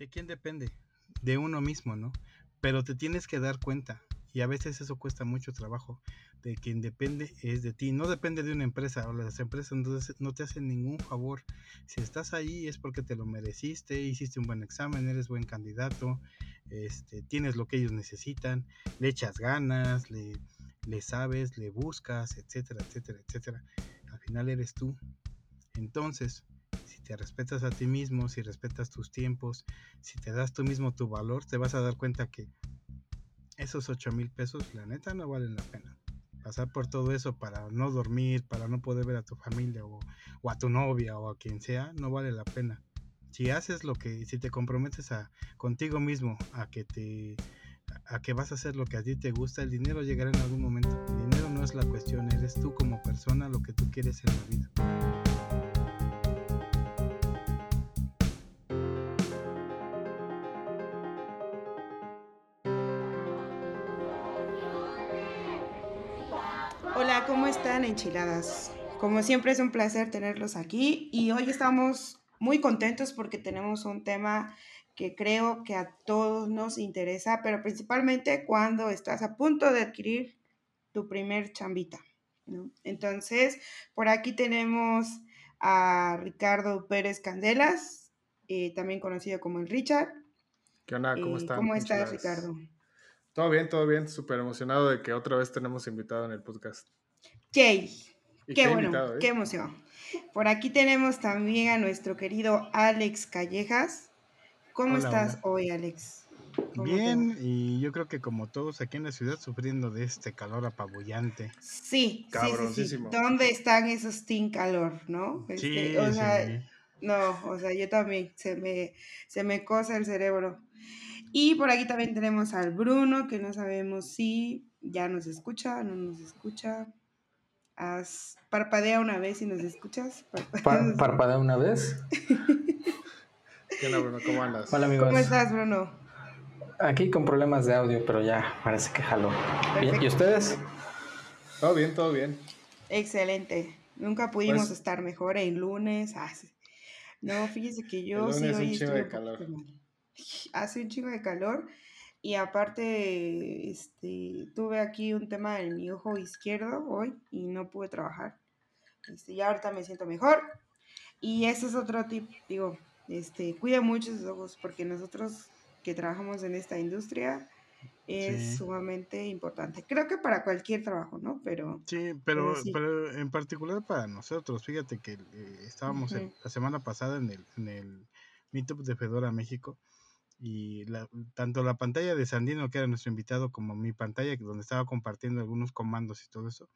¿De quién depende? De uno mismo, ¿no? Pero te tienes que dar cuenta. Y a veces eso cuesta mucho trabajo. De quien depende es de ti. No depende de una empresa. O las empresas no te hacen ningún favor. Si estás ahí es porque te lo mereciste. Hiciste un buen examen. Eres buen candidato. Este, tienes lo que ellos necesitan. Le echas ganas. Le, le sabes. Le buscas. Etcétera, etcétera, etcétera. Al final eres tú. Entonces, te respetas a ti mismo, si respetas tus tiempos, si te das tú mismo tu valor, te vas a dar cuenta que esos 8 mil pesos, la neta, no valen la pena. Pasar por todo eso para no dormir, para no poder ver a tu familia o, a tu novia o a quien sea, no vale la pena. Si haces lo que, si te comprometes a contigo mismo, a que te, a que vas a hacer lo que a ti te gusta, el dinero llegará en algún momento. El dinero no es la cuestión, eres tú como persona lo que tú quieres en la vida. ¿Cómo están enchiladas? Como siempre es un placer tenerlos aquí y hoy estamos muy contentos porque tenemos un tema que creo que a todos nos interesa, pero principalmente cuando estás a punto de adquirir tu primer chambita. Entonces, por aquí tenemos a Ricardo Pérez Candelas, eh, también conocido como el Richard. ¿Qué onda? ¿Cómo estás? ¿Cómo estás, Ricardo? Todo bien, todo bien. Súper emocionado de que otra vez tenemos invitado en el podcast. Jay. Qué, bueno, ¿eh? qué emoción. Por aquí tenemos también a nuestro querido Alex Callejas. ¿Cómo estás hoy, Alex? Bien, y yo creo que como todos aquí en la ciudad sufriendo de este calor apabullante. Sí, sí, sí, ¿Dónde están esos team calor, no? sí, este, o sea, no, o sea, yo también se me se me cosa el cerebro. Y por aquí también tenemos al Bruno, que no sabemos si ya nos escucha, no nos escucha parpadea una vez y nos escuchas. Parpadea, una vez. ¿Qué onda, Bruno? ¿Cómo andas? Hola, amigos. ¿Cómo estás, Bruno? Aquí con problemas de audio, pero ya parece que jaló. ¿Y ustedes? Todo bien, todo bien. Excelente. Nunca pudimos pues estar mejor en lunes. Ah, no, fíjese que yo sí hoy un de calor. Hace un chingo de calor y aparte, este, tuve aquí un tema en mi ojo izquierdo hoy y no pude trabajar. Este, ya ahorita me siento mejor. Y ese es otro tip, digo, este, cuida mucho sus ojos porque nosotros que trabajamos en esta industria es sumamente importante. Creo que para cualquier trabajo, ¿no? Pero sí, pero, pero, en particular para nosotros. Fíjate que eh, estábamos la semana pasada en el, en el Meetup de Fedora México y la, tanto la pantalla de Sandino, que era nuestro invitado, como mi pantalla, donde estaba compartiendo algunos comandos y todo eso,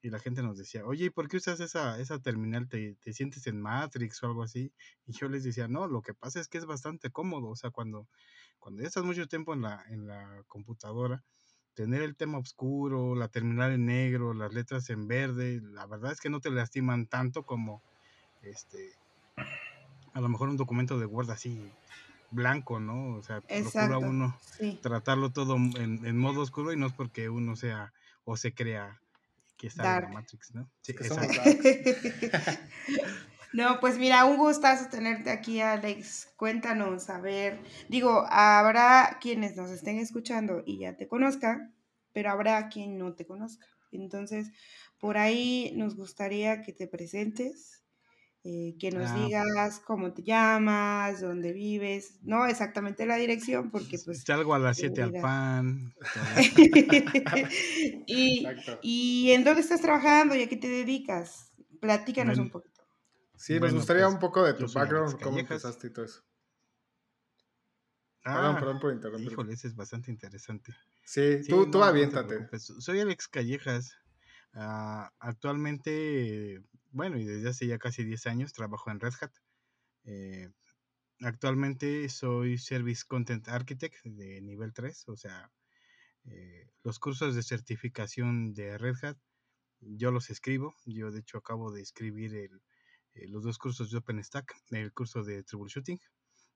y la gente nos decía, oye, ¿y por qué usas esa, esa terminal? ¿Te, ¿Te, sientes en Matrix o algo así? Y yo les decía, no, lo que pasa es que es bastante cómodo, o sea, cuando, cuando ya estás mucho tiempo en la, en la computadora, tener el tema oscuro, la terminal en negro, las letras en verde, la verdad es que no te lastiman tanto como, este, a lo mejor un documento de Word así blanco, ¿no? O sea, procura uno tratarlo todo en, modo oscuro y no es porque uno sea o se crea que está en la Matrix, ¿no? Sí, no, pues mira, un gustazo tenerte aquí, Alex. Cuéntanos, a ver, digo, habrá quienes nos estén escuchando y ya te conozcan, pero habrá quien no te conozca. Entonces, por ahí nos gustaría que te presentes, eh, que nos digas cómo te llamas, dónde vives, no exactamente la dirección, porque pues... Salgo a las 7 al pan. y, y, en dónde estás trabajando y a qué te dedicas? Platícanos un poquito. Sí, nos gustaría pues, un poco de tu background, cómo empezaste y todo eso. Ah, perdón, perdón por interrumpir. Híjole, ese es bastante interesante. Sí, tú, tú aviéntate. Soy Alex Callejas. Ah, actualmente bueno, y desde hace ya casi 10 años trabajo en Red Hat. Eh, actualmente soy Service Content Architect de nivel 3, o sea, eh, los cursos de certificación de Red Hat, yo los escribo. Yo de hecho acabo de escribir el, eh, los dos cursos de OpenStack, el curso de troubleshooting,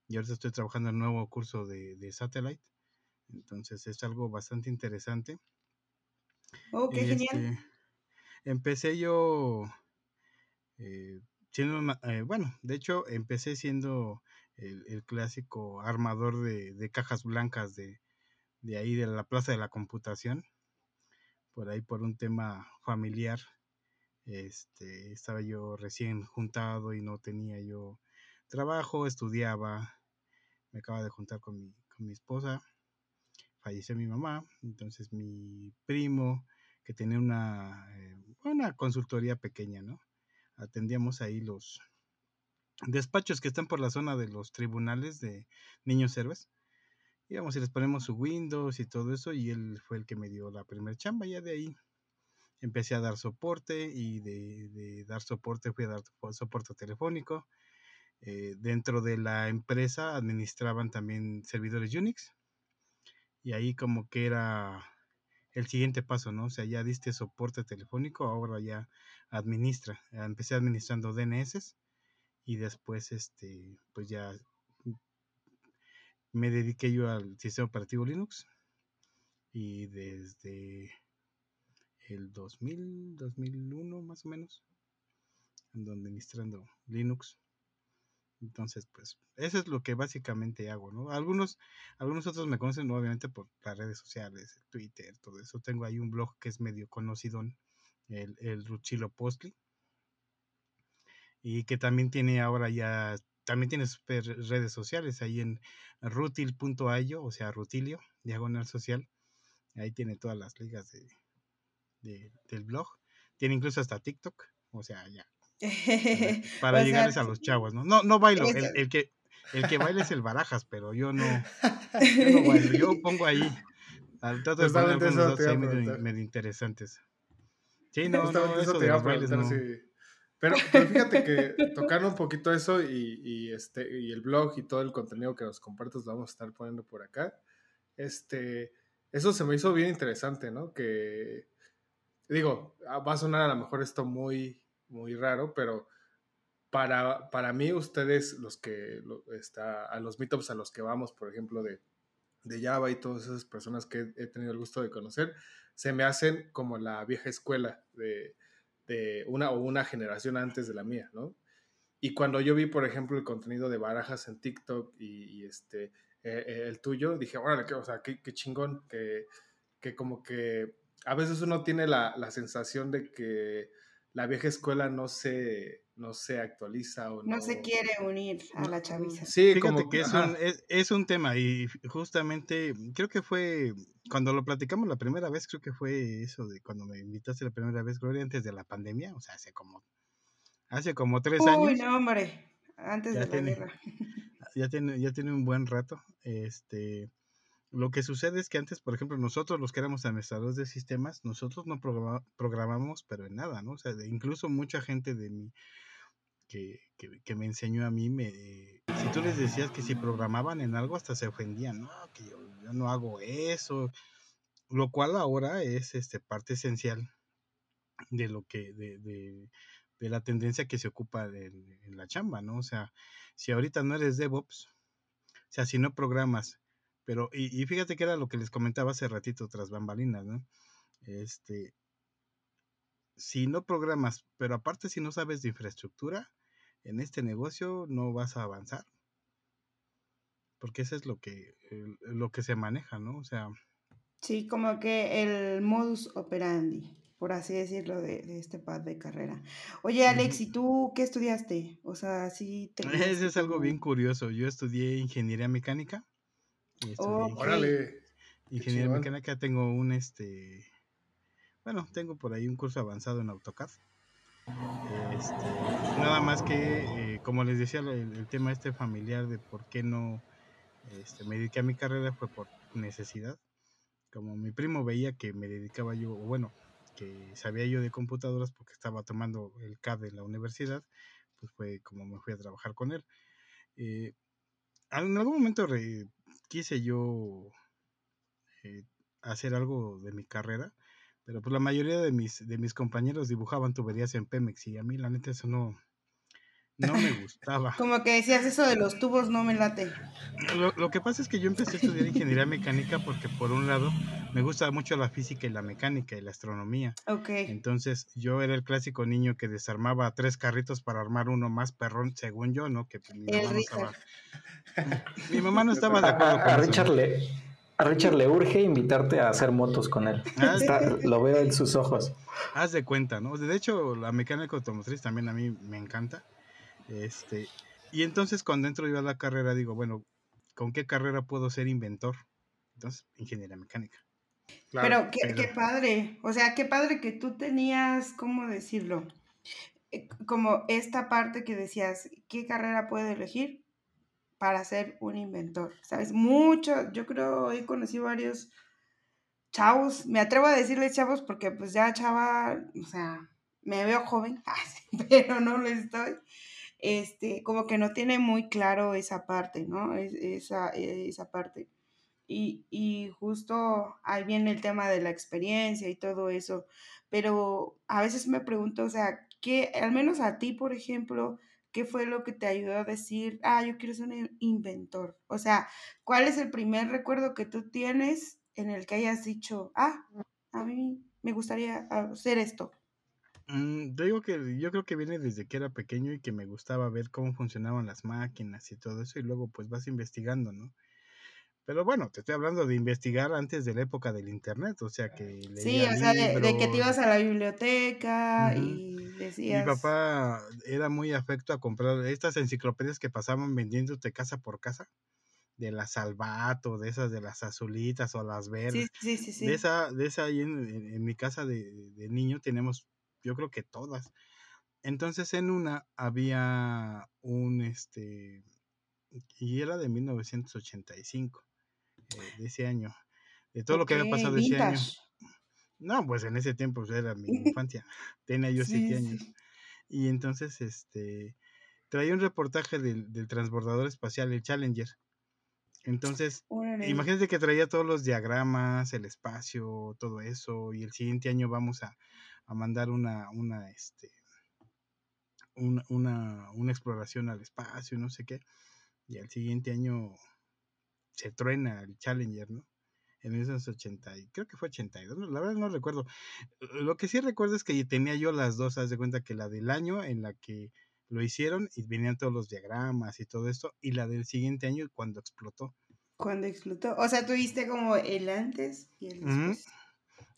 y ahora estoy trabajando en el nuevo curso de, de Satellite. Entonces es algo bastante interesante. Oh, qué genial. Empecé yo eh, siendo, eh, bueno, de hecho empecé siendo el, clásico armador de, cajas blancas de, de, ahí de la Plaza de la Computación, por ahí por un tema familiar. Este, estaba yo recién juntado y no tenía yo trabajo, estudiaba, me acaba de juntar con mi, con mi esposa, falleció mi mamá, entonces mi primo, que tenía una, eh, una consultoría pequeña, ¿no? Atendíamos ahí los despachos que están por la zona de los tribunales de niños héroes. Íbamos y les ponemos su Windows y todo eso, y él fue el que me dio la primera chamba, ya de ahí empecé a dar soporte y de, dar soporte fui a dar soporte telefónico. Eh, dentro de la empresa administraban también servidores Unix y ahí como que era el siguiente paso, ¿no? O sea, ya diste soporte telefónico, ahora ya administra. Empecé administrando DNS y después, este, pues ya me dediqué yo al sistema operativo Linux y desde el 2000, 2001 más o menos, ando administrando Linux. Entonces, pues, eso es lo que básicamente hago, ¿no? Algunos, algunos otros me conocen, obviamente, por las redes sociales, Twitter, todo eso. Tengo ahí un blog que es medio conocido, el, el Ruchilo Postly, y que también tiene ahora ya, también tiene super redes sociales, ahí en rutil.io, o sea, Rutilio, diagonal social. Ahí tiene todas las ligas de, del blog. Tiene incluso hasta TikTok. O sea, ya. Para llegarles a los chavos, ¿no? No, no bailo. El, que, el que baila es el Barajas, pero yo no, yo no bailo. Yo pongo ahí. Trato de poner algunos ahí medio, interesantes. Sí, no, no, eso, de los bailes no. Pero, pero, fíjate que tocando un poquito eso y, y, este, y el blog y todo el contenido que nos compartes lo vamos a estar poniendo por acá. Este, eso se me hizo bien interesante, ¿no? Que, digo, ah, va a sonar a lo mejor esto muy, muy raro, pero para, para mí ustedes, los que, está, a los meetups a los que vamos, por ejemplo, de, de Java y todas esas personas que he tenido el gusto de conocer, se me hacen como la vieja escuela de, de una o una generación antes de la mía, ¿no? Y cuando yo vi, por ejemplo, el contenido de Barajas en TikTok y, este, eh, eh, el tuyo, dije, órale, o sea, qué, qué chingón, que, que como que a veces uno tiene la, sensación de que la vieja escuela no se, no se actualiza o no, se quiere unir a la chaviza. Sí, Fíjate como que es un, es, un, tema y justamente creo que fue cuando lo platicamos la primera vez, creo que fue eso de cuando me invitaste la primera vez, Gloria, antes de la pandemia, o sea, hace como hace como tres años. Uy, no, hombre, antes de la guerra. Ya tiene, ya tiene un buen rato. Este, lo que sucede es que antes, por ejemplo, nosotros los que éramos administradores de sistemas, nosotros no programamos, pero en nada, ¿no? O sea, incluso mucha gente de mí que, que, me enseñó a mí, me, si tú les decías que si programaban en algo, hasta se ofendían, no, que yo, no hago eso, lo cual ahora es este, parte esencial de lo que, de, de, de la tendencia que se ocupa en la chamba, ¿no? O sea, si ahorita no eres DevOps, o sea, si no programas, pero, y, fíjate que era lo que les comentaba hace ratito tras bambalinas, ¿no? Este, si no programas, pero aparte si no sabes de infraestructura, en este negocio no vas a avanzar. Porque eso es lo que, lo que se maneja, ¿no? O sea. Sí, como que el modus operandi, por así decirlo, de, este pad de carrera. Oye, Alex, ¿y tú qué estudiaste? O sea, sí te... Eso es algo bien curioso. Yo estudié ingeniería mecánica Órale. Ingeniería mecánica, tengo un este. Bueno, tengo por ahí un curso avanzado en AutoCAD. Este, nada más que, eh, como les decía, el, tema este familiar de por qué no este, me dediqué a mi carrera fue por necesidad. Como mi primo veía que me dedicaba yo, o bueno, que sabía yo de computadoras porque estaba tomando el CAD en la universidad, pues fue como me fui a trabajar con él. Eh, en algún momento quise yo eh, hacer algo de mi carrera, pero pues la mayoría de mis, de mis compañeros dibujaban tuberías en Pemex y a mí la neta eso no, no me gustaba. Como que decías eso de los tubos no me late. Lo, lo, que pasa es que yo empecé a estudiar ingeniería mecánica porque por un lado me gusta mucho la física y la mecánica y la astronomía. Ok. Entonces yo era el clásico niño que desarmaba tres carritos para armar uno más perrón, según yo, ¿no? Que mi, mamá no, estaba, mi mamá no estaba de acuerdo con a, eso. Richard le, a Richard le urge invitarte a hacer motos con él. Ah, Está- lo veo en sus ojos. Haz de cuenta, ¿no? De hecho, la mecánica automotriz también a mí me encanta. Este, y entonces cuando entro yo a la carrera digo, bueno, ¿con qué carrera puedo ser inventor? Entonces, ingeniería mecánica. Claro. pero, qué, pero- qué padre. O sea, qué padre que tú tenías, ¿cómo decirlo? Eh, Como esta parte que decías, ¿qué carrera puedo elegir para ser un inventor? ¿Sabes? Mucho, yo creo, he conocido varios chavos, me atrevo a decirles chavos porque pues ya chava, o sea, me veo joven, pero no lo estoy. Este, como que no tiene muy claro esa parte, ¿no? Es- esa, esa parte. Y, y justo ahí viene el tema de la experiencia y todo eso. Pero a veces me pregunto, o sea, ¿qué, al menos a ti, por ejemplo, qué fue lo que te ayudó a decir, ah, yo quiero ser un inventor? O sea, ¿cuál es el primer recuerdo que tú tienes en el que hayas dicho, ah, a mí me gustaría hacer esto? Mm, te digo que yo creo que viene desde que era pequeño y que me gustaba ver cómo funcionaban las máquinas y todo eso y luego pues vas investigando, ¿no? Pero bueno, te estoy hablando de investigar antes de la época del internet, o sea que Sí, o sea, de, de que te ibas a la biblioteca y Mi decías... papá era muy afecto a comprar estas enciclopedias que pasaban vendiéndote casa por casa, de las Salvato, de esas de las azulitas o las Sí, verdes. sí, sí, sí. De esa, de esa ahí en, en- en mi casa de, de niño tenemos, yo creo que todas. Entonces en una había un, este, y era de 1985, eh, de ese año, de todo lo que había pasado ese año. No, pues en ese tiempo pues, era mi infancia, tenía yo siete años. sí. Y entonces, este, traía un reportaje del, del transbordador espacial, el Challenger. Entonces, Órale. imagínate que traía todos los diagramas, el espacio, todo eso, y el siguiente año vamos a, a mandar una, una, este, una, una, una exploración al espacio, no sé qué. Y al siguiente año se truena el Challenger, ¿no? En 1980, y creo que fue 82, no, la verdad no recuerdo. Lo que sí recuerdo es que tenía yo las dos, haz de cuenta que la del año en la que lo hicieron y venían todos los diagramas y todo esto, y la del siguiente año cuando explotó. Cuando explotó. O sea, tuviste como el antes y el después.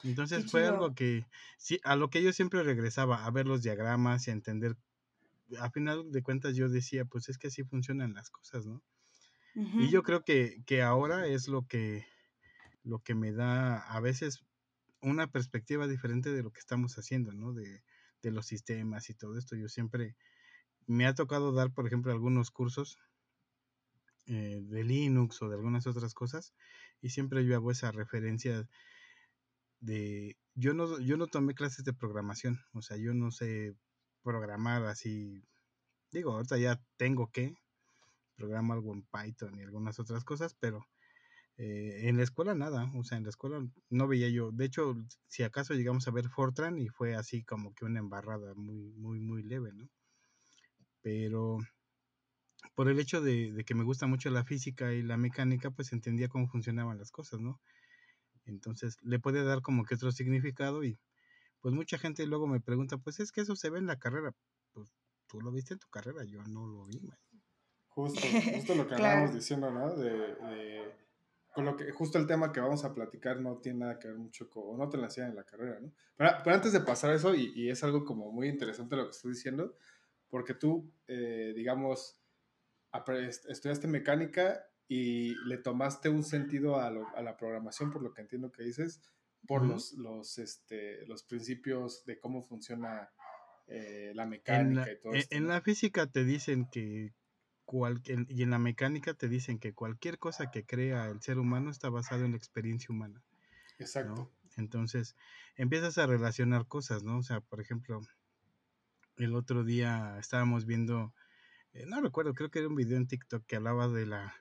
Entonces Qué fue chido. algo que, sí, a lo que yo siempre regresaba, a ver los diagramas y a entender. A final de cuentas yo decía, pues es que así funcionan las cosas, ¿no? Y yo creo que, que ahora es lo que, lo que me da a veces una perspectiva diferente de lo que estamos haciendo, ¿no? De, de los sistemas y todo esto. Yo siempre me ha tocado dar, por ejemplo, algunos cursos eh, de Linux o de algunas otras cosas y siempre yo hago esa referencia de yo no yo no tomé clases de programación, o sea, yo no sé programar así. Digo, ahorita ya tengo que programo algo en Python y algunas otras cosas, pero eh, en la escuela nada, o sea, en la escuela no veía yo, de hecho, si acaso llegamos a ver Fortran y fue así como que una embarrada muy, muy, muy leve, ¿no? Pero por el hecho de, de que me gusta mucho la física y la mecánica, pues entendía cómo funcionaban las cosas, ¿no? Entonces le puede dar como que otro significado y pues mucha gente luego me pregunta, pues es que eso se ve en la carrera, pues tú lo viste en tu carrera, yo no lo vi, man. Justo, justo lo que Claro. hablábamos diciendo, ¿no? De, de- con lo que, justo el tema que vamos a platicar no tiene nada que ver mucho con, o no te lo enseñan en la carrera, ¿no? Pero, pero antes de pasar eso, y, y es algo como muy interesante lo que estoy diciendo, porque tú, eh, digamos, estudiaste mecánica y le tomaste un sentido a, lo- a la programación, por lo que entiendo que dices, por los, los, este, los principios de cómo funciona eh, la mecánica la, y todo en- esto. en la física te dicen que cual- en- y en la mecánica te dicen que cualquier cosa que crea el ser humano está basado en la experiencia humana, Exacto. ¿no? Entonces empiezas a relacionar cosas, ¿no? O sea, por ejemplo, el otro día estábamos viendo, eh, no recuerdo, creo que era un video en TikTok que hablaba de la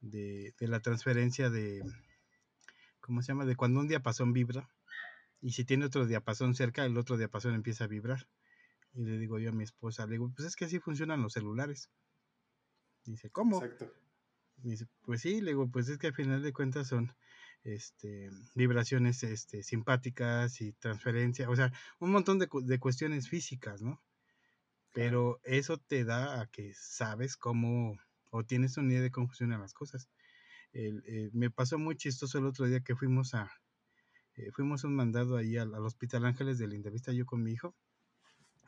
de, de la transferencia de, ¿cómo se llama? De cuando un diapasón vibra y si tiene otro diapasón cerca, el otro diapasón empieza a vibrar. Y le digo yo a mi esposa, le digo, pues es que así funcionan los celulares. Dice, ¿cómo? Exacto. Dice, pues sí, le digo, pues es que al final de cuentas son este, vibraciones este, simpáticas y transferencia, o sea, un montón de, de cuestiones físicas, ¿no? Pero eso te da a que sabes cómo, o tienes una idea de cómo funcionan las cosas. Eh, me pasó muy chistoso el otro día que fuimos a, eh, fuimos un mandado ahí al, Hospital Ángeles de Lindavista, yo con mi hijo.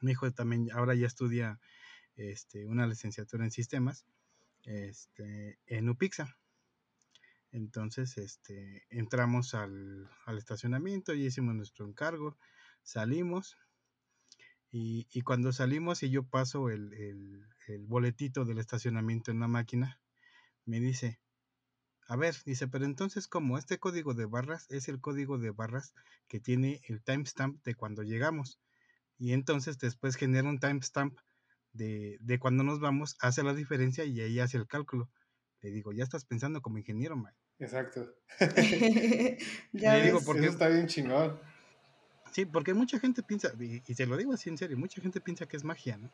Mi hijo también ahora ya estudia este, una licenciatura en sistemas este, en UPIXA. Entonces, este, entramos al, estacionamiento y hicimos nuestro encargo, salimos y, cuando salimos y yo paso el, el, boletito del estacionamiento en la máquina, me dice, a ver, dice, pero entonces como este código de barras es el código de barras que tiene el timestamp de cuando llegamos. Y entonces después genera un timestamp de, de cuando nos vamos, hace la diferencia y ahí hace el cálculo. Le digo, ya estás pensando como ingeniero, Mike. Exacto. Le digo, porque Eso está bien chingón. Sí, porque mucha gente piensa, y, y, te lo digo así en serio, mucha gente piensa que es magia, ¿no?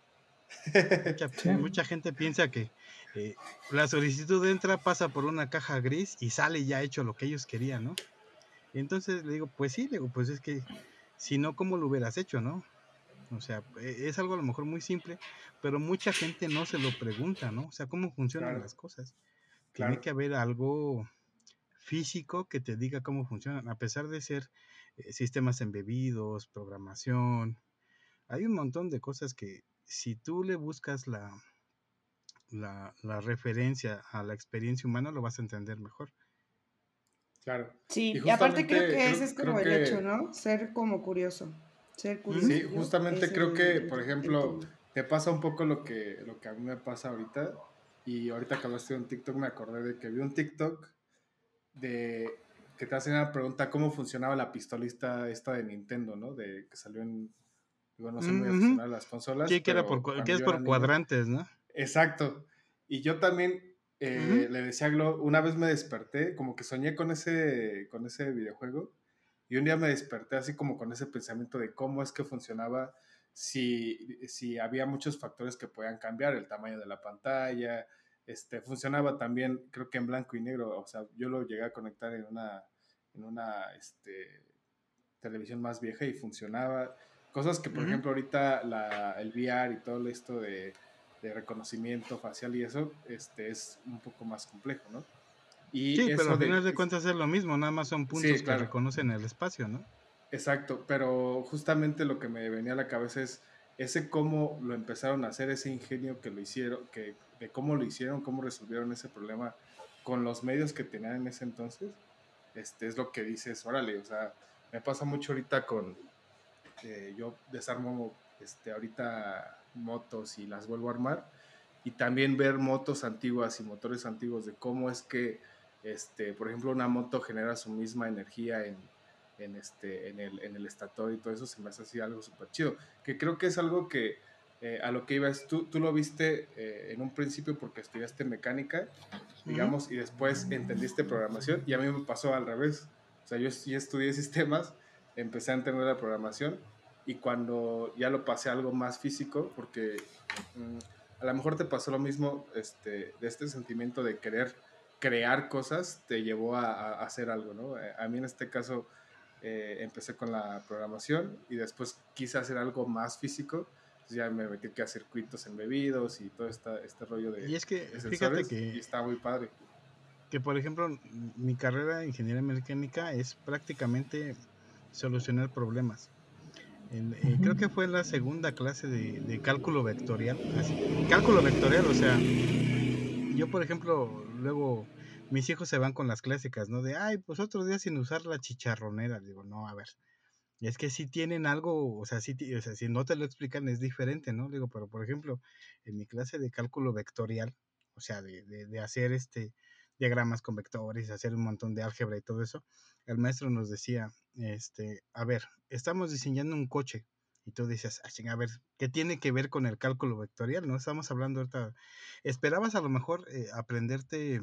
Mucha, gente piensa que eh, la solicitud entra, pasa por una caja gris y sale ya hecho lo que ellos querían, ¿no? Y entonces le digo, pues sí, le digo, pues es que si no, ¿cómo lo hubieras hecho, no? O sea, e, es algo a lo mejor muy simple, pero mucha gente no se lo pregunta, ¿no? O sea, ¿cómo funcionan las cosas? Tiene que haber algo físico que te diga cómo funcionan, a pesar de ser eh, sistemas embebidos, programación, hay un montón de cosas que si tú le buscas la, la, la, referencia a la experiencia humana, lo vas a entender mejor. Claro. Sí, y, aparte creo que ese es como el hecho, ¿no? Ser como curioso. Ser curioso. Sí, justamente creo que, por ejemplo, te pasa un poco lo que, lo que a mí me pasa ahorita. Y ahorita que hablaste de un TikTok, me acordé de que vi un TikTok de que te hacen una pregunta cómo funcionaba la pistolista esta de Nintendo, ¿no? De que salió en Digo, no soy muy aficionado a las consolas. Sí, que, era por, que es por cuadrantes, ¿no? Exacto. Y yo también eh, le decía a Glo, una vez me desperté, como que soñé con ese, con ese videojuego, y un día me desperté así como con ese pensamiento de cómo es que funcionaba, si, si había muchos factores que podían cambiar, el tamaño de la pantalla, este, funcionaba también, creo que en blanco y negro, o sea, yo lo llegué a conectar en una, en una este, televisión más vieja y funcionaba. Cosas que, por ejemplo, ahorita la, el VR y todo esto de, de, reconocimiento facial y eso este, es un poco más complejo, ¿no? Y sí, pero al final de cuentas es lo mismo, nada más son puntos que reconocen el espacio, ¿no? Exacto, pero justamente lo que me venía a la cabeza es ese cómo lo empezaron a hacer, ese ingenio que lo hicieron, que, de cómo lo hicieron, cómo resolvieron ese problema con los medios que tenían en ese entonces, este, es lo que dices, órale, o sea, me pasa mucho ahorita con, yo desarmo este, ahorita motos y las vuelvo a armar. Y también ver motos antiguas y motores antiguos de cómo es que, este, por ejemplo, una moto genera su misma energía en, en, este, en, el, en el estator y todo eso se me hace así algo súper chido. Que creo que es algo que eh, a lo que ibas, tú, tú lo viste eh, en un principio porque estudiaste mecánica, digamos, y después entendiste programación y a mí me pasó al revés. O sea, yo sí estudié sistemas empecé a entender la programación y cuando ya lo pasé a algo más físico, porque mm, a lo mejor te pasó lo mismo, este, de este sentimiento de querer crear cosas, te llevó a, hacer algo, ¿no? Eh, a mí en este caso eh, empecé con la programación y después quise hacer algo más físico, ya me metí que hacer circuitos embebidos y todo esta, este rollo de... Y es que, fíjate que... Y está muy padre. Que por ejemplo, mi carrera de ingeniería mecánica es prácticamente solucionar problemas. Eh, creo que fue la segunda clase de, cálculo vectorial. cálculo vectorial, o sea, yo por ejemplo, luego mis hijos se van con las clásicas, ¿no? De, ay, pues otro día sin usar la chicharronera. Digo, no, a ver. Es que si tienen algo, o sea, si, o sea, si no te lo explican es diferente, ¿no? Digo, pero por ejemplo, en mi clase de cálculo vectorial, o sea, de, de hacer este diagramas con vectores, hacer un montón de álgebra y todo eso, el maestro nos decía, este, a ver, estamos diseñando un coche y tú dices, ah, a ver, ¿qué tiene que ver con el cálculo vectorial? No estamos hablando ahorita, esperabas a lo mejor eh, aprenderte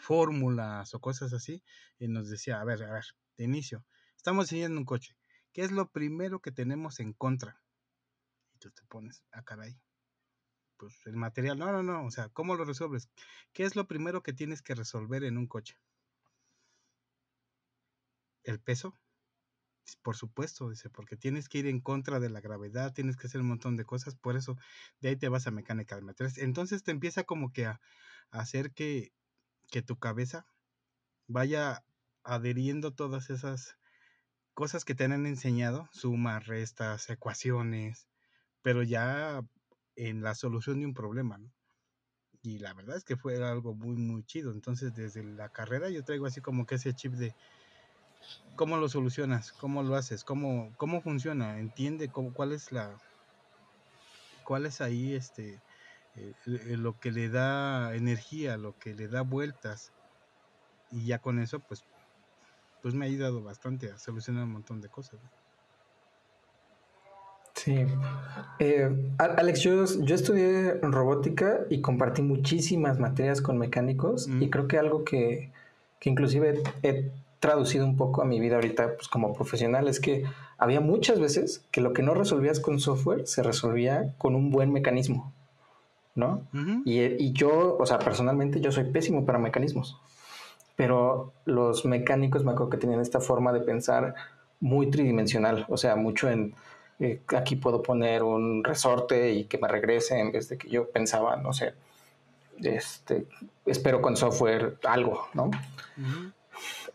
fórmulas o cosas así y nos decía, a ver, a ver, de inicio, estamos diseñando un coche, ¿qué es lo primero que tenemos en contra? tú te pones, a ah, caray, pues el material, no, no, no, o sea, ¿cómo lo resuelves? ¿Qué es lo primero que tienes que resolver en un coche? ¿El peso? Por supuesto, dice, porque tienes que ir en contra de la gravedad, tienes que hacer un montón de cosas, por eso de ahí te vas a mecánica de materiales. Entonces te empieza como que a, hacer que, que tu cabeza vaya adheriendo todas esas cosas que te han enseñado, sumas, restas, ecuaciones, pero ya en la solución de un problema, ¿no? Y la verdad es que fue algo muy, muy chido. Entonces, desde la carrera yo traigo así como que ese chip de cómo lo solucionas, cómo lo haces, cómo, cómo funciona, entiende cómo, cuál es la, cuál es ahí este, eh, eh, lo que le da energía, lo que le da vueltas. Y ya con eso, pues, pues me ha ayudado bastante a solucionar un montón de cosas. Sí. Eh, Alex, yo, yo, estudié robótica y compartí muchísimas materias con mecánicos y creo que algo que, que inclusive he traducido un poco a mi vida ahorita pues, como profesional es que había muchas veces que lo que no resolvías con software se resolvía con un buen mecanismo, ¿no? y, y, yo, o sea, personalmente yo soy pésimo para mecanismos, pero los mecánicos me acuerdo que tenían esta forma de pensar muy tridimensional, o sea, mucho en eh, aquí puedo poner un resorte y que me regrese en vez de que yo pensaba, no sé, este, espero con software algo, ¿no?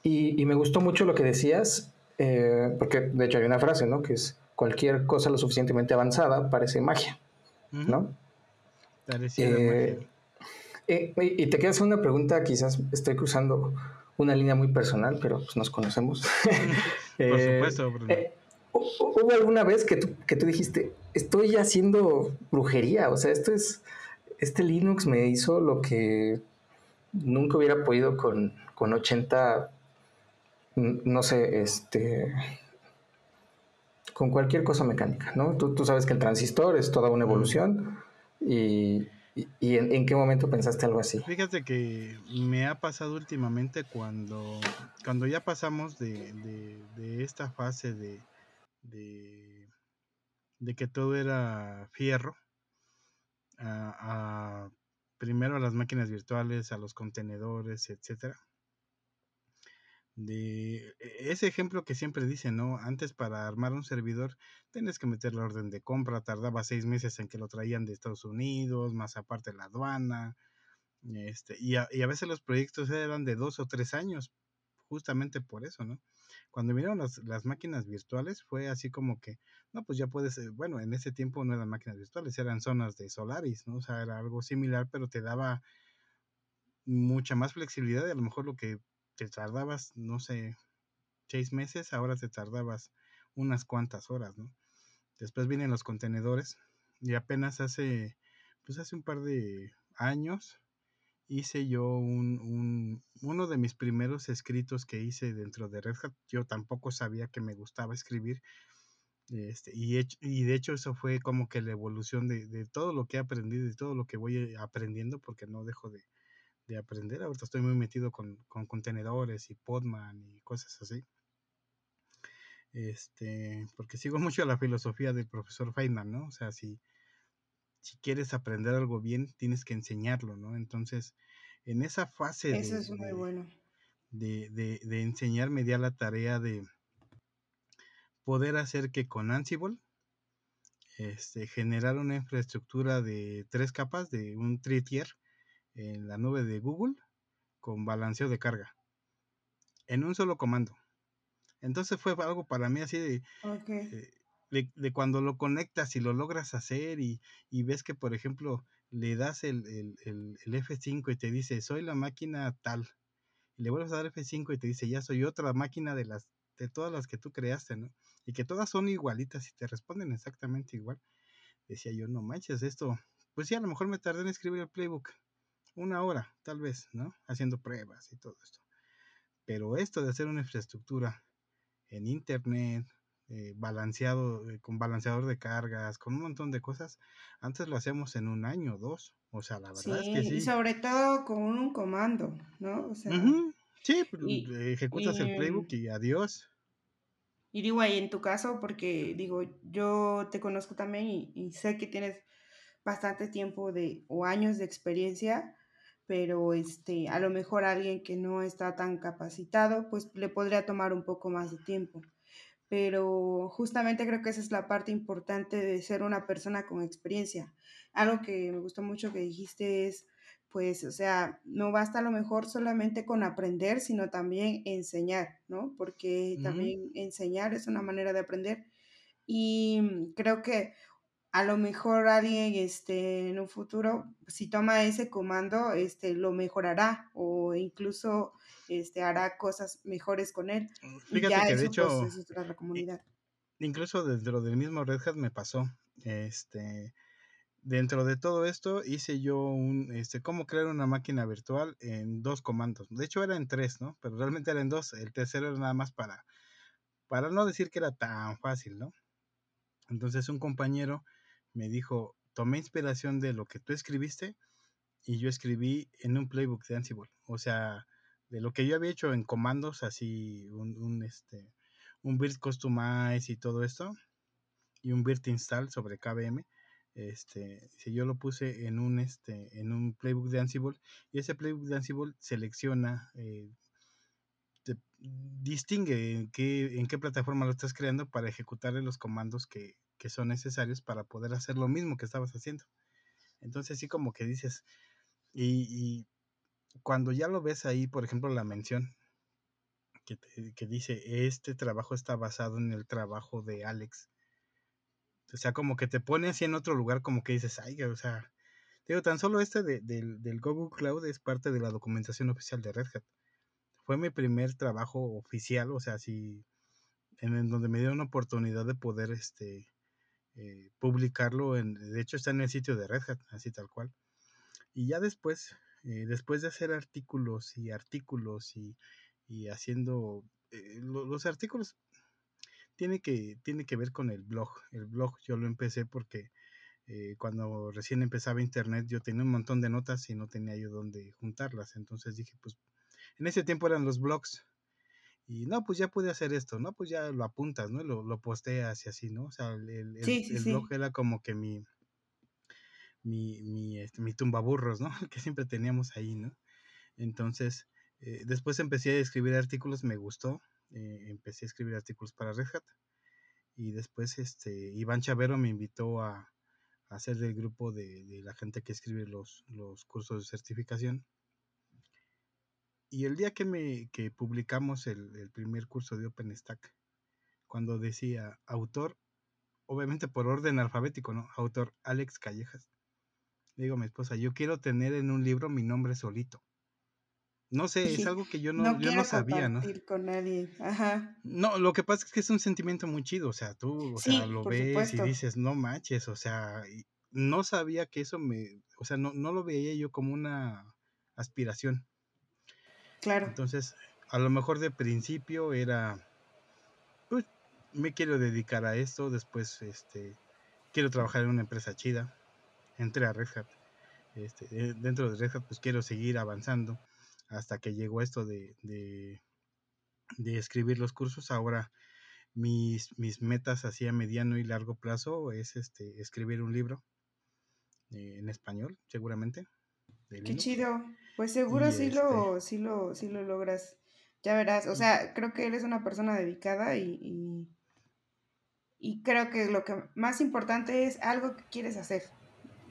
y, me gustó mucho lo que decías, eh, porque de hecho hay una frase, ¿no? Que es cualquier cosa lo suficientemente avanzada parece magia, ¿no? Eh, y te quiero hacer una pregunta, quizás estoy cruzando una línea muy personal, pero pues nos conocemos. Por supuesto, Bruno. ¿Hubo alguna vez que tú, que tú dijiste, estoy haciendo brujería? O sea, esto es, este Linux me hizo lo que nunca hubiera podido con, con 80, no sé, este, con cualquier cosa mecánica, ¿no? Tú, tú sabes que el transistor es toda una evolución y, y, en, qué momento pensaste algo así. Fíjate que me ha pasado últimamente cuando, cuando ya pasamos de, de esta fase de de, que todo era fierro, a, primero a las máquinas virtuales, a los contenedores, etcétera. De e, ese ejemplo que siempre dicen, ¿no? Antes para armar un servidor tienes que meter la orden de compra, tardaba seis meses en que lo traían de Estados Unidos, más aparte la aduana, este, y a, y a veces los proyectos eran de dos o tres años, justamente por eso, ¿no? Cuando vinieron las, las, máquinas virtuales fue así como que, no, pues ya puedes, eh, bueno, en ese tiempo no eran máquinas virtuales, eran zonas de Solaris, ¿no? O sea, era algo similar, pero te daba mucha más flexibilidad y a lo mejor lo que te tardabas, no sé, seis meses, ahora te tardabas unas cuantas horas, ¿no? Después vienen los contenedores y apenas hace, pues hace un par de años, hice yo un, uno de mis primeros escritos que hice dentro de Red Hat. Yo tampoco sabía que me gustaba escribir. Este, y, y de hecho eso fue como que la evolución de, todo lo que he aprendido y todo lo que voy aprendiendo porque no dejo de, aprender. Ahorita estoy muy metido con, contenedores y Podman y cosas así. Este, porque sigo mucho la filosofía del profesor Feynman, ¿no? O sea, si, si quieres aprender algo bien, tienes que enseñarlo, ¿no? Entonces, en esa fase de, es muy bueno. de, de, enseñar, me di a la tarea de poder hacer que con Ansible este, generar una infraestructura de tres capas de un tritier en la nube de Google con balanceo de carga en un solo comando. Entonces fue algo para mí así de, eh, de, cuando lo conectas y lo logras hacer y, ves que, por ejemplo, le das el, F5 y te dice, soy la máquina tal. Y le vuelves a dar F5 y te dice, ya soy otra máquina de las de todas las que tú creaste, ¿no? Y que todas son igualitas y te responden exactamente igual. Decía yo, no manches, esto, pues sí, a lo mejor me tardé en escribir el playbook. Una hora, tal vez, ¿no? Haciendo pruebas y todo esto. Pero esto de hacer una infraestructura en internet, eh, balanceado, eh, con balanceador de cargas, con un montón de cosas. Antes lo hacíamos en un año o dos. O sea, la verdad es que sí. Y sobre todo con un comando, ¿no? O sea, Sí, pues, ejecutas el playbook y adiós. Y digo ahí en tu caso, porque digo, yo te conozco también y, sé que tienes bastante tiempo de, o años de experiencia, pero este, a lo mejor alguien que no está tan capacitado, pues le podría tomar un poco más de tiempo. Pero justamente creo que esa es la parte importante de ser una persona con experiencia. Algo que me gustó mucho que dijiste es, pues, o sea, no basta a lo mejor solamente con aprender, sino también enseñar, ¿no? Porque también enseñar es una manera de aprender. Y mm, creo que a lo mejor alguien este, en un futuro, si toma ese comando, este, lo mejorará o incluso este, hará cosas mejores con él. Mm, fíjate que de pues, hecho, es la comunidad. Incluso dentro del mismo Red Hat me pasó, este, dentro de todo esto hice yo un, este, cómo crear una máquina virtual en dos comandos. De hecho era en tres, ¿no? Pero realmente era en dos. El tercero era nada más para, para no decir que era tan fácil, ¿no? Entonces un compañero me dijo, tomé inspiración de lo que tú escribiste y yo escribí en un playbook de Ansible. O sea, de lo que yo había hecho en comandos, así un, un este, un build customize y todo esto, y un build install sobre KVM este, si yo lo puse en un, este, en un playbook de Ansible y ese playbook de Ansible selecciona, eh, distingue en qué, en qué plataforma lo estás creando para ejecutarle los comandos que, que son necesarios para poder hacer lo mismo que estabas haciendo. Entonces, sí, como que dices, y, y cuando ya lo ves ahí, por ejemplo, la mención que, que dice, este trabajo está basado en el trabajo de Alex o sea, como que te pone así en otro lugar, como que dices, ay, o sea, digo, tan solo este del Google Cloud es parte de la documentación oficial de Red Hat. Fue mi primer trabajo oficial, o sea, así, en, donde me dio una oportunidad de poder, este, eh, publicarlo, en, de hecho está en el sitio de Red Hat, así tal cual. Y ya después, eh, después de hacer artículos y artículos y, y haciendo, eh, los artículos tiene que, tiene que ver con el blog. El blog yo lo empecé porque eh, cuando recién empezaba internet yo tenía un montón de notas y no tenía yo dónde juntarlas. Entonces dije, pues en ese tiempo eran los blogs. Y no, pues ya pude hacer esto, ¿no? Pues ya lo apuntas, ¿no? Lo, lo posteas y así, ¿no? O sea, el, el, blog era como que mi, mi, mi, este, mi tumbaburros, ¿no? que siempre teníamos ahí, ¿no? Entonces, eh, después empecé a escribir artículos, me gustó, eh, empecé a escribir artículos para Red Hat. Y después este, Iván Chavero me invitó a, a ser del grupo de, de, la gente que escribe los, los cursos de certificación. Y el día que, me, que publicamos el, el primer curso de OpenStack, cuando decía autor, obviamente por orden alfabético, ¿no? Autor Alex Callejas. Le digo a mi esposa, yo quiero tener en un libro mi nombre solito. No sé, es algo que yo no, yo no sabía, ¿no? con nadie, ajá. No, lo que pasa es que es un sentimiento muy chido, o sea, tú, o sea, lo ves y dices, no manches, o sea, no sabía que eso me, o sea, no, no lo veía yo como una aspiración. Entonces, a lo mejor de principio era, pues, me quiero dedicar a esto, después, este, quiero trabajar en una empresa chida, entré a Red Hat, este, dentro de Red Hat, pues quiero seguir avanzando hasta que llegó esto de, de, escribir los cursos. Ahora mis, mis metas así a mediano y largo plazo es este escribir un libro eh, en español, seguramente. Qué chido. Pues seguro sí, lo, este sí, lo, sí lo logras. Ya verás. O sea, creo que eres una persona dedicada y, y, creo que lo que más importante es algo que quieres hacer.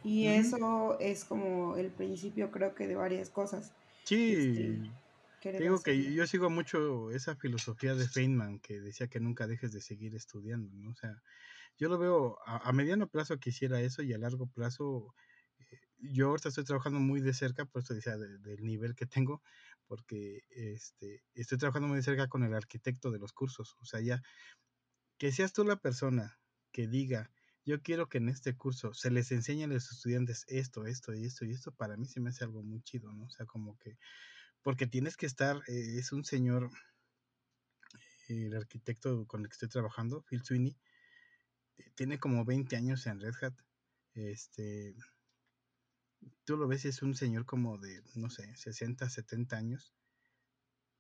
Y eso es como el principio, creo que, de varias cosas. Sí, este, digo que yo sigo mucho esa filosofía de Feynman que decía que nunca dejes de seguir estudiando, ¿no? O sea, yo lo veo a, mediano plazo quisiera eso y a largo plazo yo ahorita estoy trabajando muy de cerca, por eso decía del nivel que tengo, porque este, estoy trabajando muy de cerca con el arquitecto de los cursos, o sea, ya que seas tú la persona que diga, yo quiero que en este curso se les enseñe a los estudiantes esto, esto y esto y esto, para mí se me hace algo muy chido, ¿no? O sea, como que, porque tienes que estar, eh, es un señor, el arquitecto con el que estoy trabajando, Phil Sweeney, eh, tiene como 20 años en Red Hat, este, tú lo ves, es un señor como de, no sé, 60, 70 años,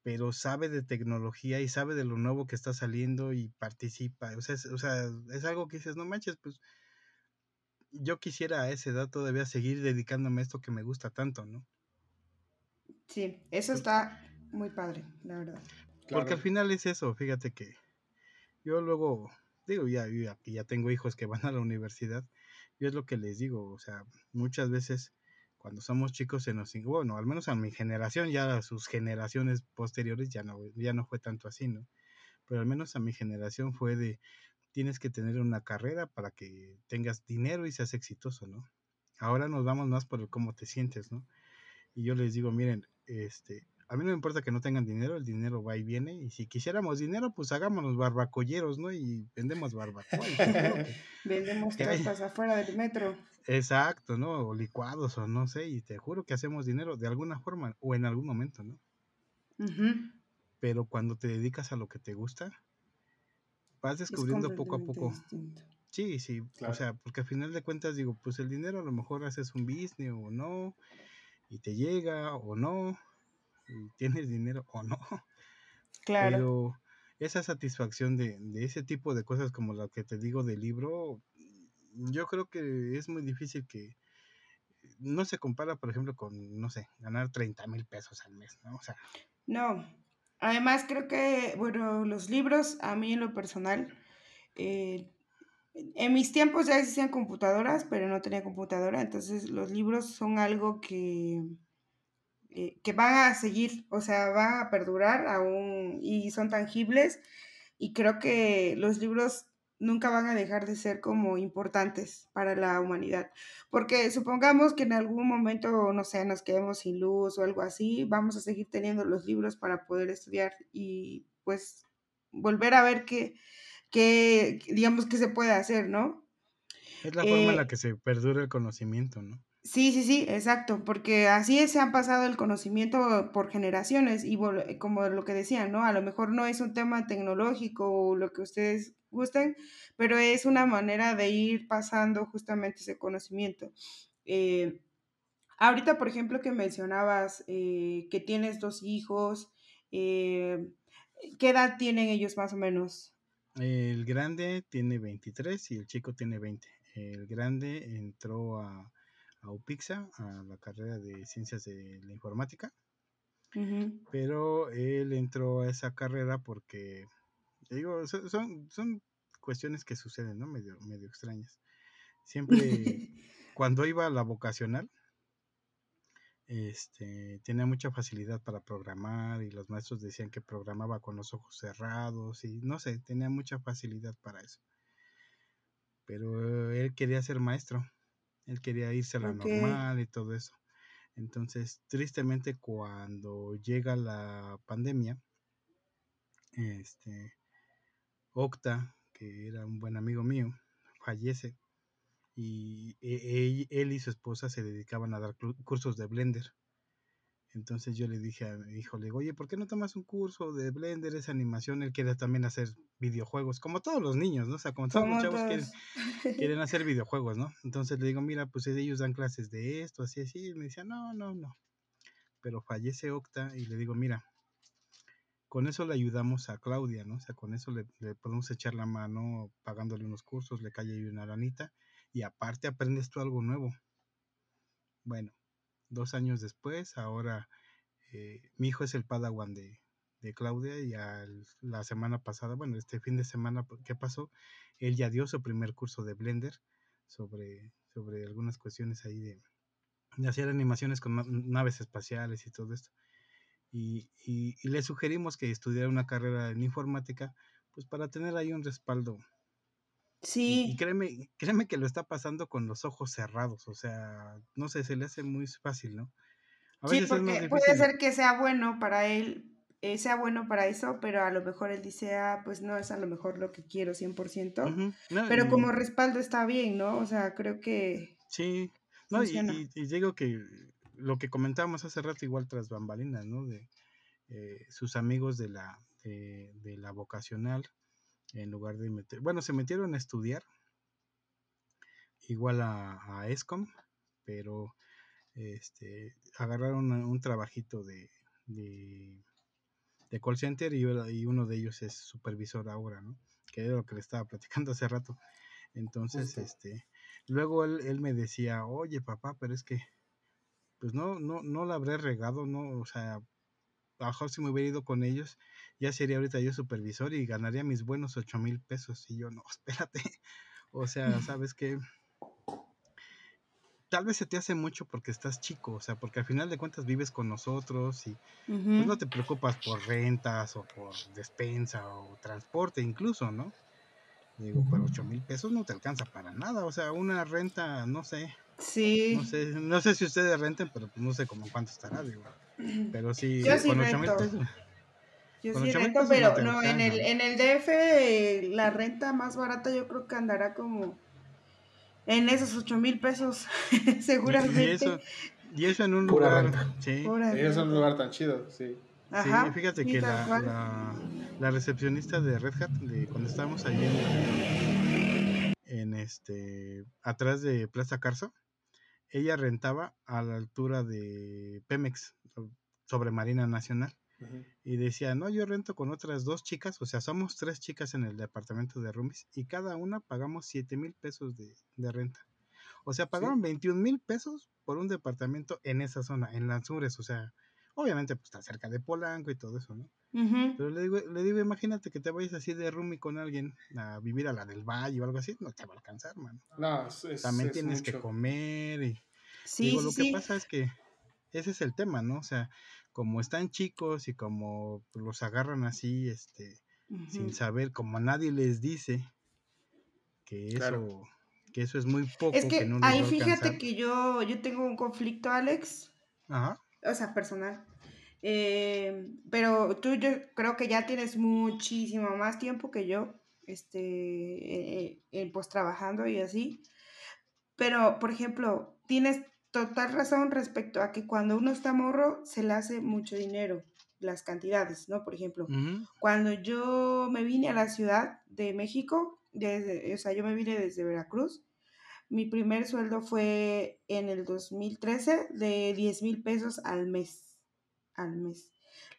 pero sabe de tecnología y sabe de lo nuevo que está saliendo y participa. O sea, es, o sea, es algo que dices, no manches, pues yo quisiera a esa edad todavía seguir dedicándome a esto que me gusta tanto, ¿no? Sí, eso está muy padre, la verdad. Porque al final es eso, fíjate que yo luego, digo, ya, ya, ya tengo hijos que van a la universidad, yo es lo que les digo, o sea, muchas veces cuando somos chicos se nos, bueno, al menos a mi generación, ya a sus generaciones posteriores ya no, ya no fue tanto así, ¿no? Pero al menos a mi generación fue de, tienes que tener una carrera para que tengas dinero y seas exitoso, ¿no? Ahora nos vamos más por el cómo te sientes, ¿no? Y yo les digo, miren, este, a mí no me importa que no tengan dinero, el dinero va y viene, y si quisiéramos dinero, pues hagámonos barbacolleros, ¿no? Y vendemos barbacoa. vendemos tortas afuera del metro. Exacto, ¿no? O licuados, o no sé, y te juro que hacemos dinero de alguna forma, o en algún momento, ¿no? Pero cuando te dedicas a lo que te gusta, vas descubriendo poco a poco. Sí, sí, o sea, porque al final de cuentas digo, pues el dinero a lo mejor haces un business o no, y te llega o no, tienes dinero o no. Claro. Pero esa satisfacción de, de, ese tipo de cosas como la que te digo del libro, yo creo que es muy difícil que no se compara, por ejemplo, con, no sé, ganar 30 mil pesos al mes, ¿no? O sea. No. Además, creo que, bueno, los libros, a mí en lo personal, eh, en mis tiempos ya existían computadoras, pero no tenía computadora, entonces los libros son algo que, eh, que van a seguir, o sea, van a perdurar aún y son tangibles y creo que los libros nunca van a dejar de ser como importantes para la humanidad. Porque supongamos que en algún momento, no sé, nos quedemos sin luz o algo así, vamos a seguir teniendo los libros para poder estudiar y pues volver a ver qué, que, digamos, que se puede hacer, ¿no? Es la forma en la eh, que se perdura el conocimiento, ¿no? Sí, sí, sí, exacto, porque así se han pasado el conocimiento por generaciones y como lo que decían, ¿no? A lo mejor no es un tema tecnológico o lo que ustedes gusten, pero es una manera de ir pasando justamente ese conocimiento. Eh, ahorita, por ejemplo, que mencionabas eh, que tienes dos hijos, ¿qué edad tienen ellos más o menos? El grande tiene 23 y el chico tiene 20. El grande entró a, a UPIXA, a la carrera de Ciencias de la Informática, pero él entró a esa carrera porque, digo, son, son cuestiones que suceden, ¿no? Medio, medio extrañas. Siempre, cuando iba a la vocacional, este, tenía mucha facilidad para programar y los maestros decían que programaba con los ojos cerrados y no sé, tenía mucha facilidad para eso. Pero él quería ser maestro, él quería irse a la normal y todo eso. Entonces, tristemente, cuando llega la pandemia, este, Octa, que era un buen amigo mío, fallece y e, él y su esposa se dedicaban a dar cursos de Blender. Entonces yo le dije a mi hijo, le digo, oye, ¿por qué no tomas un curso de Blender, esa animación? Él quiere también hacer videojuegos, como todos los niños, ¿no? O sea, como todos los chavos quieren, quieren, hacer videojuegos, ¿no? Entonces le digo, mira, pues ellos dan clases de esto, así, así. Y me decía, no, no, no. Pero fallece Octa y le digo, mira, con eso le ayudamos a Claudia, ¿no? O sea, con eso le, le podemos echar la mano pagándole unos cursos, le cae ahí una lanita y aparte aprendes tú algo nuevo. Bueno, dos años después, ahora eh, mi hijo es el padawan de, de Claudia y la semana pasada, bueno, este fin de semana, ¿qué pasó? Él ya dio su primer curso de Blender sobre, sobre algunas cuestiones ahí de, de hacer animaciones con naves espaciales y todo esto. Y, y, y, le sugerimos que estudiara una carrera en informática, pues para tener ahí un respaldo Sí. Y, créeme, créeme que lo está pasando con los ojos cerrados, o sea, no sé, se le hace muy fácil, ¿no? A sí, porque puede ser que sea bueno para él, eh, sea bueno para eso, pero a lo mejor él dice, ah, pues no es a lo mejor lo que quiero 100%, pero como respaldo está bien, ¿no? O sea, creo que... Sí, no, y, y, digo que lo que comentábamos hace rato igual tras bambalinas, ¿no? De eh, sus amigos de la, de, de la vocacional, en lugar de meter, bueno, se metieron a estudiar igual a, a ESCOM, pero este, agarraron un trabajito de, de, de call center y, y uno de ellos es supervisor ahora, ¿no? Que era lo que le estaba platicando hace rato. Entonces, este, luego él, él me decía, oye papá, pero es que, pues no, no, no la habré regado, ¿no? O sea, a mejor si me hubiera ido con ellos, ya sería ahorita yo supervisor y ganaría mis buenos ocho mil pesos. Y yo, no, espérate. O sea, sabes que tal vez se te hace mucho porque estás chico, o sea, porque al final de cuentas vives con nosotros y pues, no te preocupas por rentas o por despensa o transporte incluso, ¿no? Digo, por ocho mil pesos no te alcanza para nada, o sea, una renta, no sé. Sí. No sé, no sé si ustedes renten, pero pues no sé cómo cuánto estará, digo. Pero sí, con ocho mil pesos. Yo sí rento, pero no, en el, en el DF la renta más barata yo creo que andará como en esos ocho mil pesos, seguramente. Y, eso, y eso en un lugar. Sí. Y eso en un lugar tan chido, sí. Ajá, sí, fíjate que la, la, la, recepcionista de Red Hat, de cuando estábamos allí en, en, este, atrás de Plaza Carso, ella rentaba a la altura de Pemex, sobre Marina Nacional. Y decía, no, yo rento con otras dos chicas, o sea, somos tres chicas en el departamento de roomies y cada una pagamos siete mil pesos de, renta. O sea, pagaban 21 mil pesos por un departamento en esa zona, en Lanzures, o sea, obviamente pues está cerca de Polanco y todo eso, ¿no? Pero le digo, le digo, imagínate que te vayas así de roomie con alguien a vivir a la del valle o algo así, no te va a alcanzar, mano. No, También tienes que comer y... digo, lo que pasa es que ese es el tema, ¿no? O sea, como están chicos y como los agarran así, este, sin saber, como nadie les dice que eso, que eso es muy poco. Es que, ahí fíjate que yo, yo tengo un conflicto, Alex. Ajá. O sea, personal. Eh, pero tú yo creo que ya tienes muchísimo más tiempo que yo, este, eh, eh, pues trabajando y así. Pero, por ejemplo, tienes total razón respecto a que cuando uno está morro se le hace mucho dinero, las cantidades, ¿no? Por ejemplo, cuando yo me vine a la Ciudad de México, desde, o sea, yo me vine desde Veracruz, mi primer sueldo fue en el 2013 de 10 mil pesos al mes, al mes.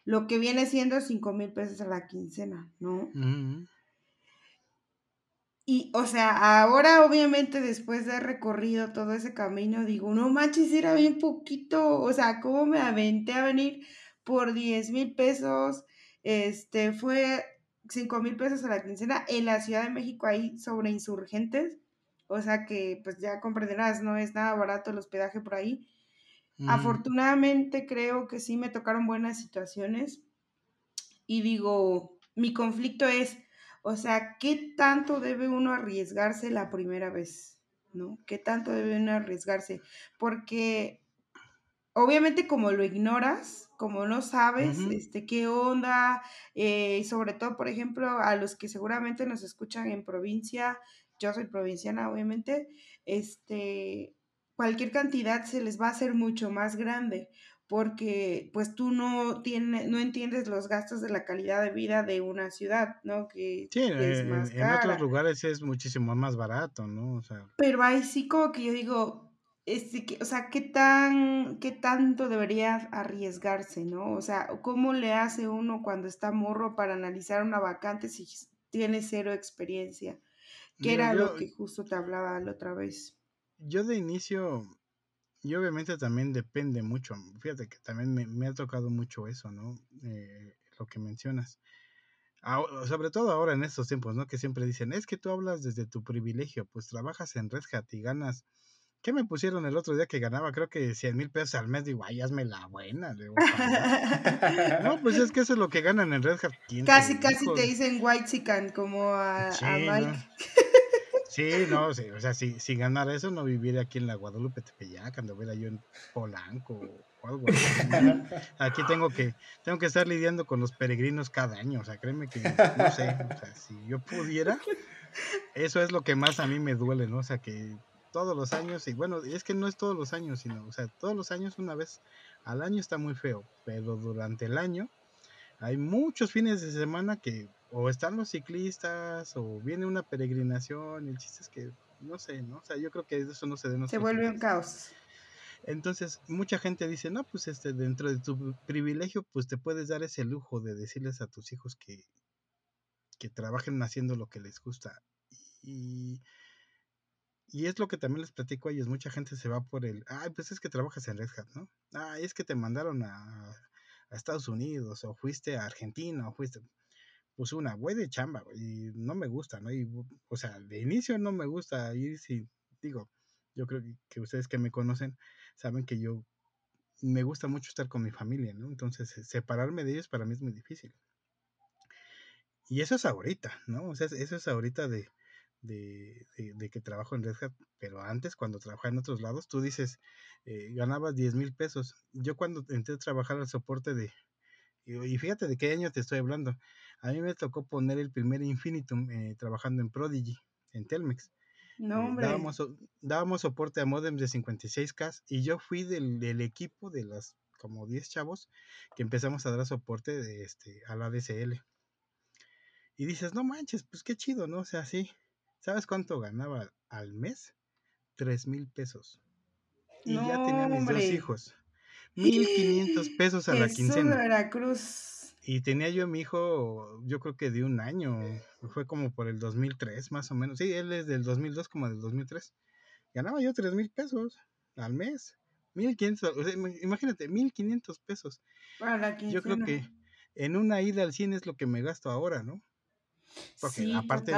Lo que viene siendo 5 mil pesos a la quincena, ¿no? Y, o sea, ahora obviamente después de haber recorrido todo ese camino, digo, no manches, era bien poquito, o sea, ¿cómo me aventé a venir por 10 mil pesos? Este, fue 5 mil pesos a la quincena en la Ciudad de México ahí sobre insurgentes, o sea que pues ya comprenderás, no es nada barato el hospedaje por ahí. Mm. Afortunadamente creo que sí me tocaron buenas situaciones y digo, mi conflicto es o sea, ¿qué tanto debe uno arriesgarse la primera vez? ¿No? ¿Qué tanto debe uno arriesgarse? Porque obviamente como lo ignoras, como no sabes este, qué onda, eh, sobre todo, por ejemplo, a los que seguramente nos escuchan en provincia, yo soy provinciana, obviamente, este, cualquier cantidad se les va a hacer mucho más grande porque pues tú no tienes, no entiendes los gastos de la calidad de vida de una ciudad, ¿no? Que sí, es más en, en otros lugares es muchísimo más barato, ¿no? O sea. Pero ahí sí como que yo digo, este, que, o sea, ¿qué tan, qué tanto debería arriesgarse, ¿no? O sea, ¿cómo le hace uno cuando está morro para analizar una vacante si tiene cero experiencia? Que era lo que justo te hablaba la otra vez. Yo de inicio, y obviamente también depende mucho. Fíjate que también me, ha tocado mucho eso, ¿no? Eh, lo que mencionas. sobre todo ahora en estos tiempos, ¿no? Que siempre dicen, es que tú hablas desde tu privilegio, pues trabajas en Red Hat y ganas. ¿Qué me pusieron el otro día que ganaba? Creo que 100 mil pesos al mes. Digo, ay, hazme la buena. no, pues es que eso es lo que ganan en Red Hat. Casi, casi te dicen white chican como a, Mike. Sí, no, sí, o sea, si, si ganara eso no viviría aquí en la Guadalupe Tepeyac, hubiera yo en Polanco o algo así. Aquí tengo que, tengo que estar lidiando con los peregrinos cada año, o sea, créeme que, no sé, o sea, si yo pudiera, eso es lo que más a mí me duele, ¿no? O sea, que todos los años, y bueno, es que no es todos los años, sino, o sea, todos los años una vez al año está muy feo, pero durante el año hay muchos fines de semana que o están los ciclistas o viene una peregrinación. El chiste es que, no sé, ¿no? O sea, yo creo que eso no se Se vuelve un caos. Entonces, mucha gente dice, no, pues este, dentro de tu privilegio, pues te puedes dar ese lujo de decirles a tus hijos que, que trabajen haciendo lo que les gusta. Y, y es lo que también les platico a ellos. Mucha gente se va por el, ay, pues es que trabajas en Red Hat, ¿no? Ay, es que te mandaron a, a Estados Unidos, o fuiste a Argentina, o fuiste. Pues una, güey de chamba, y no me gusta, ¿no? Y, o sea, de inicio no me gusta ir si, digo, yo creo que ustedes que me conocen saben que yo me gusta mucho estar con mi familia, ¿no? Entonces, separarme de ellos para mí es muy difícil. Y eso es ahorita, ¿no? O sea, eso es ahorita de, de, que trabajo en Red Hat, pero antes cuando trabajaba en otros lados, tú dices, eh, ganabas 10 mil pesos. Yo cuando entré a trabajar al soporte de, y, fíjate de qué año te estoy hablando, a mí me tocó poner el primer Infinitum eh, trabajando en Prodigy, en Telmex. No, eh, hombre. dábamos, dábamos, soporte a modems de 56K y yo fui del, del, equipo de las como 10 chavos que empezamos a dar soporte de este, a la DSL. Y dices, no manches, pues qué chido, ¿no? O sea, sí. ¿Sabes cuánto ganaba al mes? Tres mil pesos. Y ya tenía mis dos hijos. Mil quinientos pesos a la quincena. Veracruz. Y tenía yo a mi hijo, yo creo que de un año. Fue como por el 2003, más o menos. Sí, él es del 2002 como del 2003. Ganaba yo tres mil pesos al mes. Mil quinientos, o sea, imagínate, mil quinientos pesos. Yo creo que en una ida al cine es lo que me gasto ahora, ¿no? Porque aparte,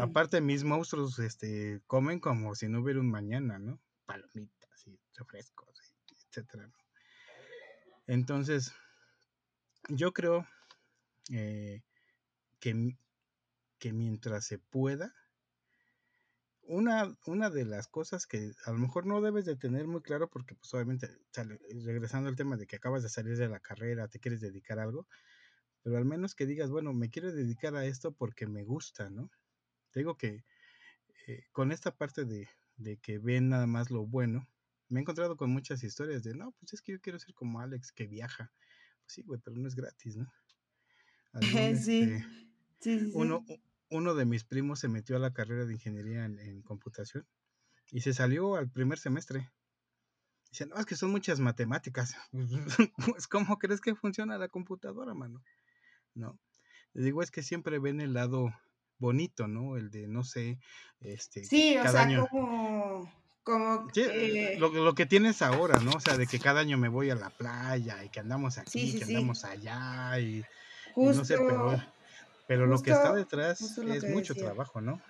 aparte mis monstruos este, comen como si no hubiera un mañana, ¿no? Palomitas y refrescos, etcétera. Entonces, yo creo eh, que, que mientras se pueda, una, una de las cosas que a lo mejor no debes de tener muy claro, porque pues obviamente, regresando al tema de que acabas de salir de la carrera, te quieres dedicar a algo, pero al menos que digas, bueno, me quiero dedicar a esto porque me gusta, ¿no? Te digo que eh, con esta parte de, que ven nada más lo bueno, me he encontrado con muchas historias de, no, pues es que yo quiero ser como Alex, que viaja. Sí, güey, pero no es gratis, ¿no? Este, sí. sí, Uno, uno de mis primos se metió a la carrera de ingeniería en, en computación y se salió al primer semestre. Dice, no, es que son muchas matemáticas. pues, ¿cómo crees que funciona la computadora, mano? ¿no? Le digo, es que siempre ven el lado bonito, ¿no? El de, no sé, este... Sí, o sea, como... Como lo, que tienes ahora, ¿no? O sea, de que cada año me voy a la playa y que andamos aquí, que andamos allá y, no sé, pero, pero lo que está detrás es mucho trabajo, ¿no?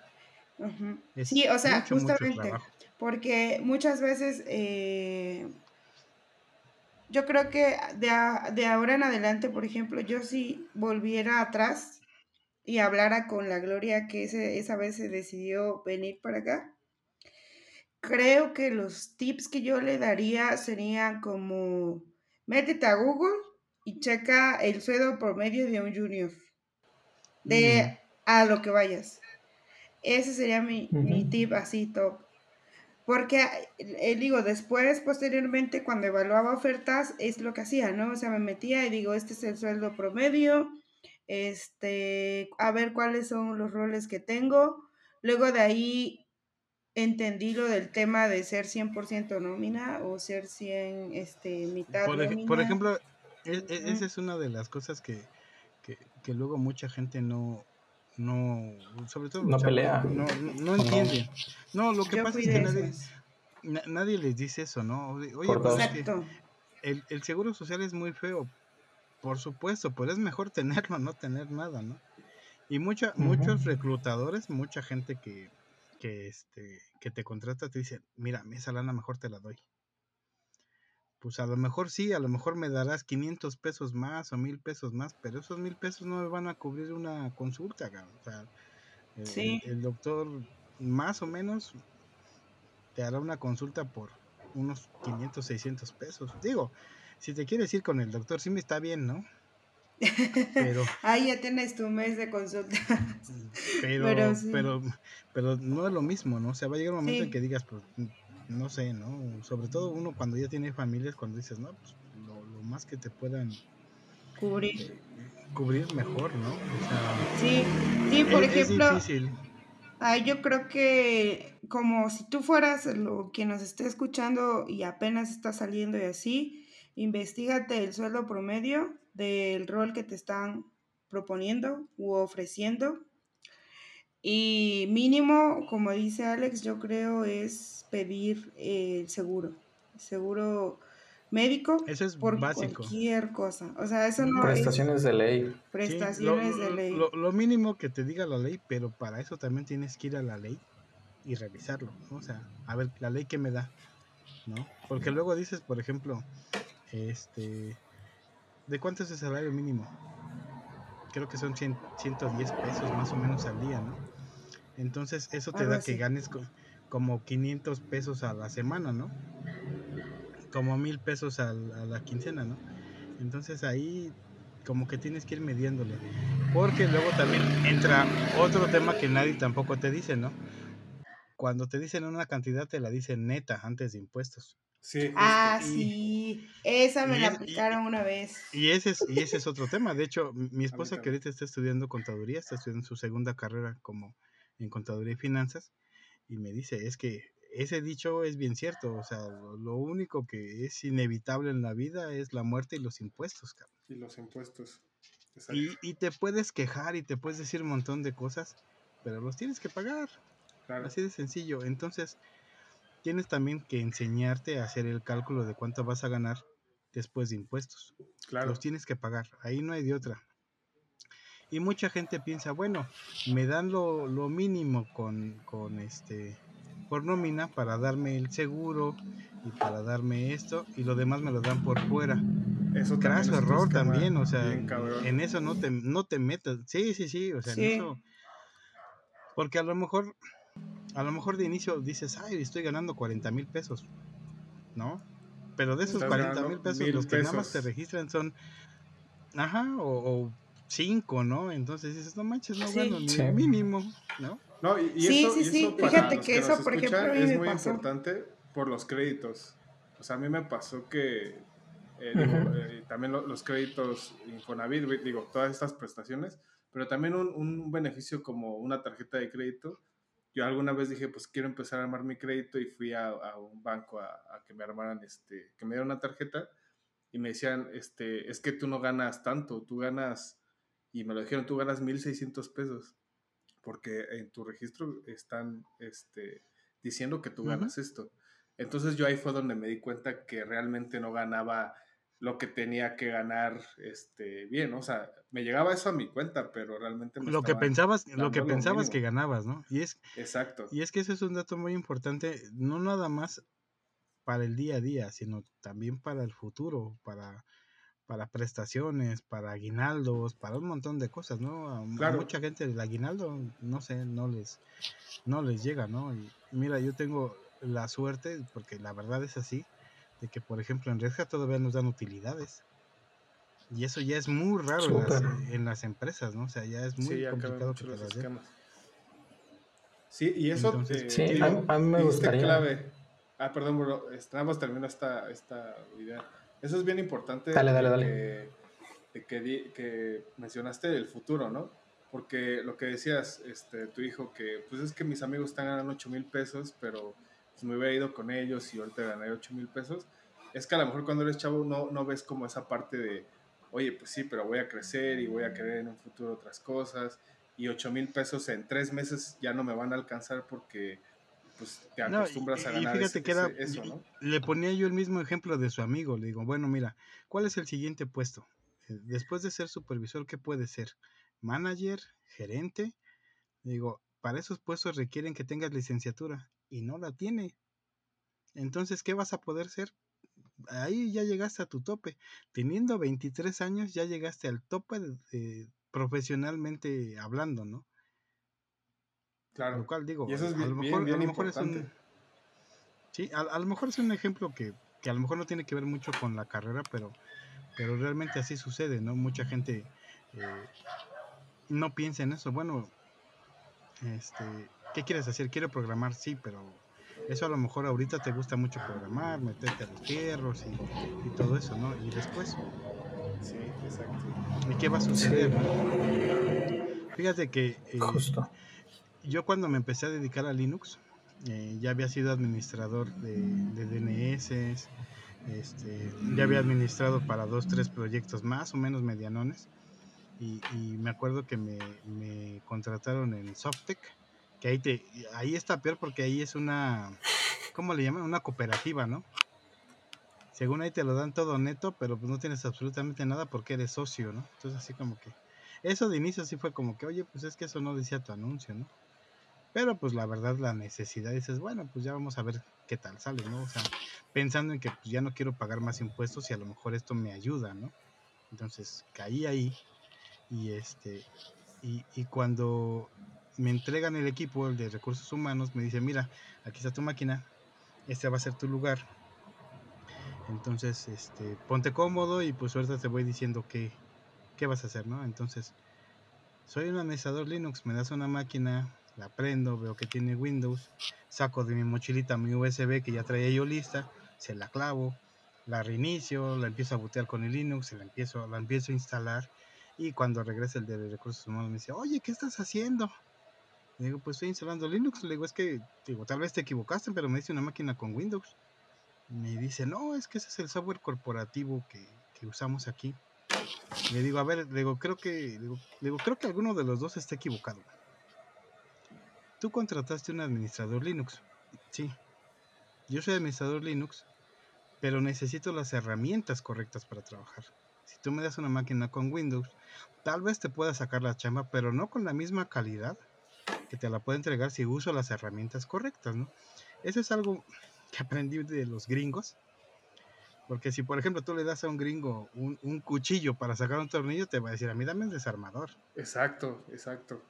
sí, o sea, justamente, porque muchas veces eh, yo creo que de, ahora en adelante, por ejemplo, yo si volviera atrás y hablara con la Gloria que esa vez se decidió venir para acá, creo que los tips que yo le daría serían como, métete a Google y checa el sueldo promedio de un junior, de a lo que vayas. Ese sería mi, mi tip así top. Porque, eh, digo, después, posteriormente, cuando evaluaba ofertas, es lo que hacía, ¿no? O sea, me metía y digo, este es el sueldo promedio, este, a ver cuáles son los roles que tengo. Luego de ahí entendí lo del tema de ser 100% nómina o ser 100, este, mitad por, nómina. Por ejemplo, e, e, esa es una de las cosas que, que, que luego mucha gente no, no, sobre todo no pelea. No, no, entiende. No, lo que pasa es que nadie, nadie, les dice eso, ¿no? Oye, pues el, el, seguro social es muy feo, por supuesto, pero es mejor tenerlo, no tener nada, ¿no? Y mucha, muchos reclutadores, mucha gente que, que, este, que te contrata te dice, mira, esa lana mejor te la doy pues a lo mejor sí, a lo mejor me darás 500 pesos más o mil pesos más, pero esos mil pesos no me van a cubrir una consulta, o sea, el, doctor más o menos te hará una consulta por unos 500, 600 pesos. Digo, si te quieres ir con el doctor, sí me está bien, ¿no? Pero, Ahí ya tienes tu mes de consulta. Pero, pero, pero, no es lo mismo, ¿no? O sea, va a llegar un momento en que digas, pues no sé, ¿no? Sobre todo uno cuando ya tiene familias, cuando dices, no, pues lo, más que te puedan cubrir. Eh, cubrir mejor, ¿no? O sea, sí, sí, por ejemplo. Es difícil. Ay, yo creo que como si tú fueras lo quien nos esté escuchando y apenas está saliendo y así, investigate el sueldo promedio del rol que te están proponiendo u ofreciendo. Y mínimo, como dice Alex, yo creo es pedir el seguro. Seguro médico Eso es por básico. cualquier cosa. O sea, eso no Prestaciones es de ley. prestaciones Sí, lo, de ley. Lo, lo mínimo que te diga la ley, pero para eso también tienes que ir a la ley y revisarlo, ¿no? O sea, a ver, la ley que me da, ¿no? Porque luego dices, por ejemplo, este, ¿de cuánto es el salario mínimo? Creo que son 100, 110 pesos más o menos al día, ¿no? Entonces, eso te da que ganes co- como 500 pesos a la semana, ¿no? Como mil pesos al- a la quincena, ¿no? Entonces ahí como que tienes que ir midiéndole. Porque luego también entra otro tema que nadie tampoco te dice, ¿no? Cuando te dicen una cantidad te la dicen neta antes de impuestos. Sí, justo. Ah, Y- sí. Esa me la es- y- aplicaron una vez. Y ese es, y ese es otro tema. De hecho, mi- esposa que ahorita está estudiando contaduría, está estudiando su segunda carrera como en contaduría y finanzas, y me dice, es que ese dicho es bien cierto. O sea, lo, lo único que es inevitable en la vida es la muerte y los impuestos, cabrón. Y los impuestos. Exacto. Y, y te puedes quejar y te puedes decir un montón de cosas, pero los tienes que pagar. Claro. Así de sencillo. Entonces, tienes también que enseñarte a hacer el cálculo de cuánto vas a ganar después de impuestos. Claro. Los tienes que pagar. Ahí no hay de otra. Y mucha gente piensa, bueno, me dan lo, lo mínimo con, con este por nómina para darme el seguro y para darme esto y lo demás me lo dan por fuera. Eso también Craso error también, o sea, bien en eso no te, no te metas. Sí, sí, sí, o sea, Sí. en eso. Porque a lo mejor, a lo mejor de inicio dices, ay, estoy ganando 40 mil pesos, ¿no? Pero de esos Estás 40 ganando mil pesos, los que nada más te pesos. registran son, ajá, o, o cinco, ¿no? Entonces dices, no manches, no Sí. gano ni Sí. el mínimo, ¿no? No, y, y Sí, eso, sí, y sí. eso Fíjate que nos eso, por ejemplo, a mí es me muy pasó. importante por los créditos. O sea, a mí me pasó que eh, digo, eh, también lo- los créditos Infonavit, digo, todas estas prestaciones, pero también un, un beneficio como una tarjeta de crédito. Yo alguna vez dije, pues quiero empezar a armar mi crédito y fui a, a un banco a, a que me armaran, este, que me dieran una tarjeta y me decían, este, es que tú no ganas tanto, tú ganas, y me lo dijeron, tú ganas 1.600 pesos, porque en tu registro están este, diciendo que tú ganas esto. Entonces yo ahí fue donde me di cuenta que realmente no ganaba lo que tenía que ganar este, bien, o sea, me llegaba eso a mi cuenta, pero realmente me Lo que pensabas, lo que pensabas que ganabas, ¿no? Y es, Exacto. y es que ese es un dato muy importante, no nada más para el día a día, sino también para el futuro, para, para prestaciones, para aguinaldos, para un montón de cosas, ¿no? A, a Claro. mucha gente el aguinaldo, no sé, no les, no les llega, ¿no? Y mira, yo tengo la suerte, porque la verdad es así, de que por ejemplo en Redja todavía nos dan utilidades. Y eso ya es muy raro en las, en las empresas, ¿no? O sea, ya es muy Sí, complicado que te las den. Sí, y eso Entonces, eh, Sí, digo, a, mí me gustaría. clave. Ah, perdón, bro. este, Nada más termino esta, esta idea. Eso es bien importante. Dale, dale, dale. Que, de que, di- que mencionaste el futuro, ¿no? Porque lo que decías, este, tu hijo, que pues es que mis amigos están ganando 8 mil pesos, pero pues, me hubiera ido con ellos y ahorita gané 8 mil pesos. Es que a lo mejor cuando eres chavo no, no ves como esa parte de, oye, pues sí, pero voy a crecer y voy a querer en un futuro otras cosas. Y 8 mil pesos en tres meses ya no me van a alcanzar porque pues te No, y- acostumbras a y ganar fíjate ese- que era, ese- eso, ¿no? le ponía yo el mismo ejemplo de su amigo. Le digo, bueno, mira, ¿cuál es el siguiente puesto? Eh, Después de ser supervisor, ¿qué puede ser? Manager, gerente. Digo, para esos puestos requieren que tengas licenciatura y no la tiene. Entonces, ¿qué vas a poder ser? Ahí ya llegaste a tu tope. Teniendo 23 años, ya llegaste al tope de- de- profesionalmente hablando, ¿no? Claro. Lo cual digo, Y eso es a lo bien- mejor, a lo mejor es un... Sí, a, a lo mejor es un ejemplo que, que a lo mejor no tiene que ver mucho con la carrera, pero, pero realmente así sucede, ¿no? Mucha gente eh, no piensa en eso. Bueno, este, ¿qué quieres hacer? Quiero programar, sí, pero eso a lo mejor ahorita te gusta mucho programar, meterte a los fierros y, y todo eso, ¿no? Y después, Sí, exacto. ¿y qué va a suceder? no? Fíjate que eh, Justo. yo cuando me empecé a dedicar a Linux, eh, ya había sido administrador de, DNS, este, ya había administrado para dos, tres proyectos más o menos medianones. Y, me acuerdo que me, me, contrataron en Softec, que ahí, te, ahí está peor porque ahí es una, ¿cómo le llaman? Una cooperativa, ¿no? Según ahí te lo dan todo neto, pero pues no tienes absolutamente nada porque eres socio, ¿no? Entonces así como que, eso de inicio sí fue como que, oye, pues es que eso no decía tu anuncio, ¿no? Pero pues la verdad la necesidad dices, bueno, pues ya vamos a ver qué tal sale, ¿no? O sea, pensando en que pues, ya no quiero pagar más impuestos y a lo mejor esto me ayuda, ¿no? Entonces caí ahí y este y, y cuando me entregan el equipo, el de recursos humanos, me dice, mira, aquí está tu máquina, este va a ser tu lugar. Entonces, este, ponte cómodo y pues ahorita te voy diciendo qué, qué vas a hacer, ¿no? Entonces, soy un administrador Linux, me das una máquina, la prendo, veo que tiene Windows, saco de mi mochilita mi USB que ya traía yo lista, se la clavo, la reinicio, la empiezo a botear con el Linux, la empiezo, la empiezo a instalar y cuando regresa el de recursos humanos me dice, oye, ¿qué estás haciendo? Le digo, pues estoy instalando Linux. Le digo, es que, digo, tal vez te equivocaste, pero me dice una máquina con Windows. Me dice, no, es que ese es el software corporativo que, que usamos aquí. Le digo, a ver, le digo, creo que, le digo, creo que alguno de los dos está equivocado. Tú contrataste un administrador Linux. Sí. Yo soy administrador Linux, pero necesito las herramientas correctas para trabajar. Si tú me das una máquina con Windows, tal vez te pueda sacar la chamba, pero no con la misma calidad que te la puede entregar si uso las herramientas correctas, ¿no? Eso es algo que aprendí de los gringos. Porque si, por ejemplo, tú le das a un gringo un, un cuchillo para sacar un tornillo, te va a decir, a mí dame el desarmador. Exacto, exacto.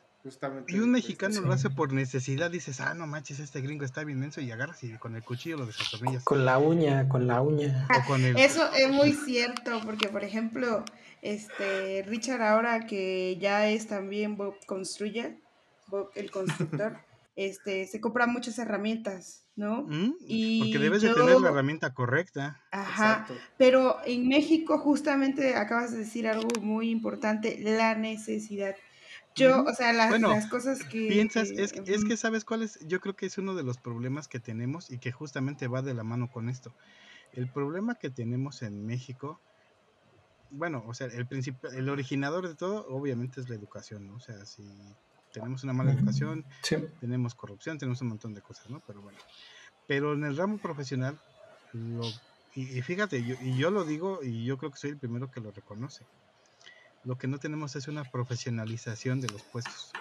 Y un mexicano lo hace por necesidad, dices, ah, no manches, este gringo está bien menso y agarras y con el cuchillo lo desatornillas. Con la uña, con la uña. Eso es muy cierto, porque por ejemplo, este Richard ahora que ya es también Bob Bob el constructor, este, se compra muchas herramientas, ¿no? Mm, y porque debes de tener la herramienta correcta. Ajá, pero en México justamente acabas de decir algo muy importante, la necesidad. Yo, o sea, las, cosas que... Piensas, es, es que sabes cuál es, yo creo que es uno de los problemas que tenemos y que justamente va de la mano con esto. El problema que tenemos en México, bueno, o sea, el principio, el originador de todo, obviamente es la educación, ¿no? O sea, si tenemos una mala educación, tenemos corrupción, tenemos un montón de cosas, ¿no? Pero bueno, pero en el ramo profesional, lo, y, y, fíjate, yo, y yo lo digo y yo creo que soy el primero que lo reconoce lo que no tenemos es una profesionalización de los puestos.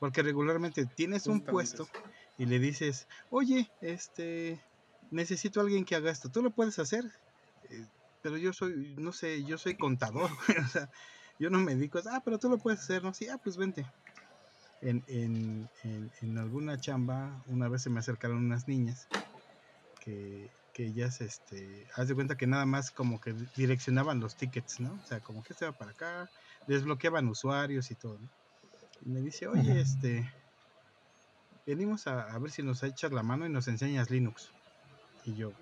Porque regularmente tienes un puesto y le dices, oye, este, necesito a alguien que haga esto. Tú lo puedes hacer, eh, pero yo soy, no sé, yo soy contador. o sea, yo no me dedico, ah, pero tú lo puedes hacer, ¿no? Sí, ah, pues vente. En, en, en alguna chamba, una vez se me acercaron unas niñas que que ellas, este, haz de cuenta que nada más como que direccionaban los tickets, ¿no? O sea, como que se va para acá, desbloqueaban usuarios y todo, ¿no? Y me dice, oye, este, venimos a, ver si nos echas la mano y nos enseñas Linux. Y yo,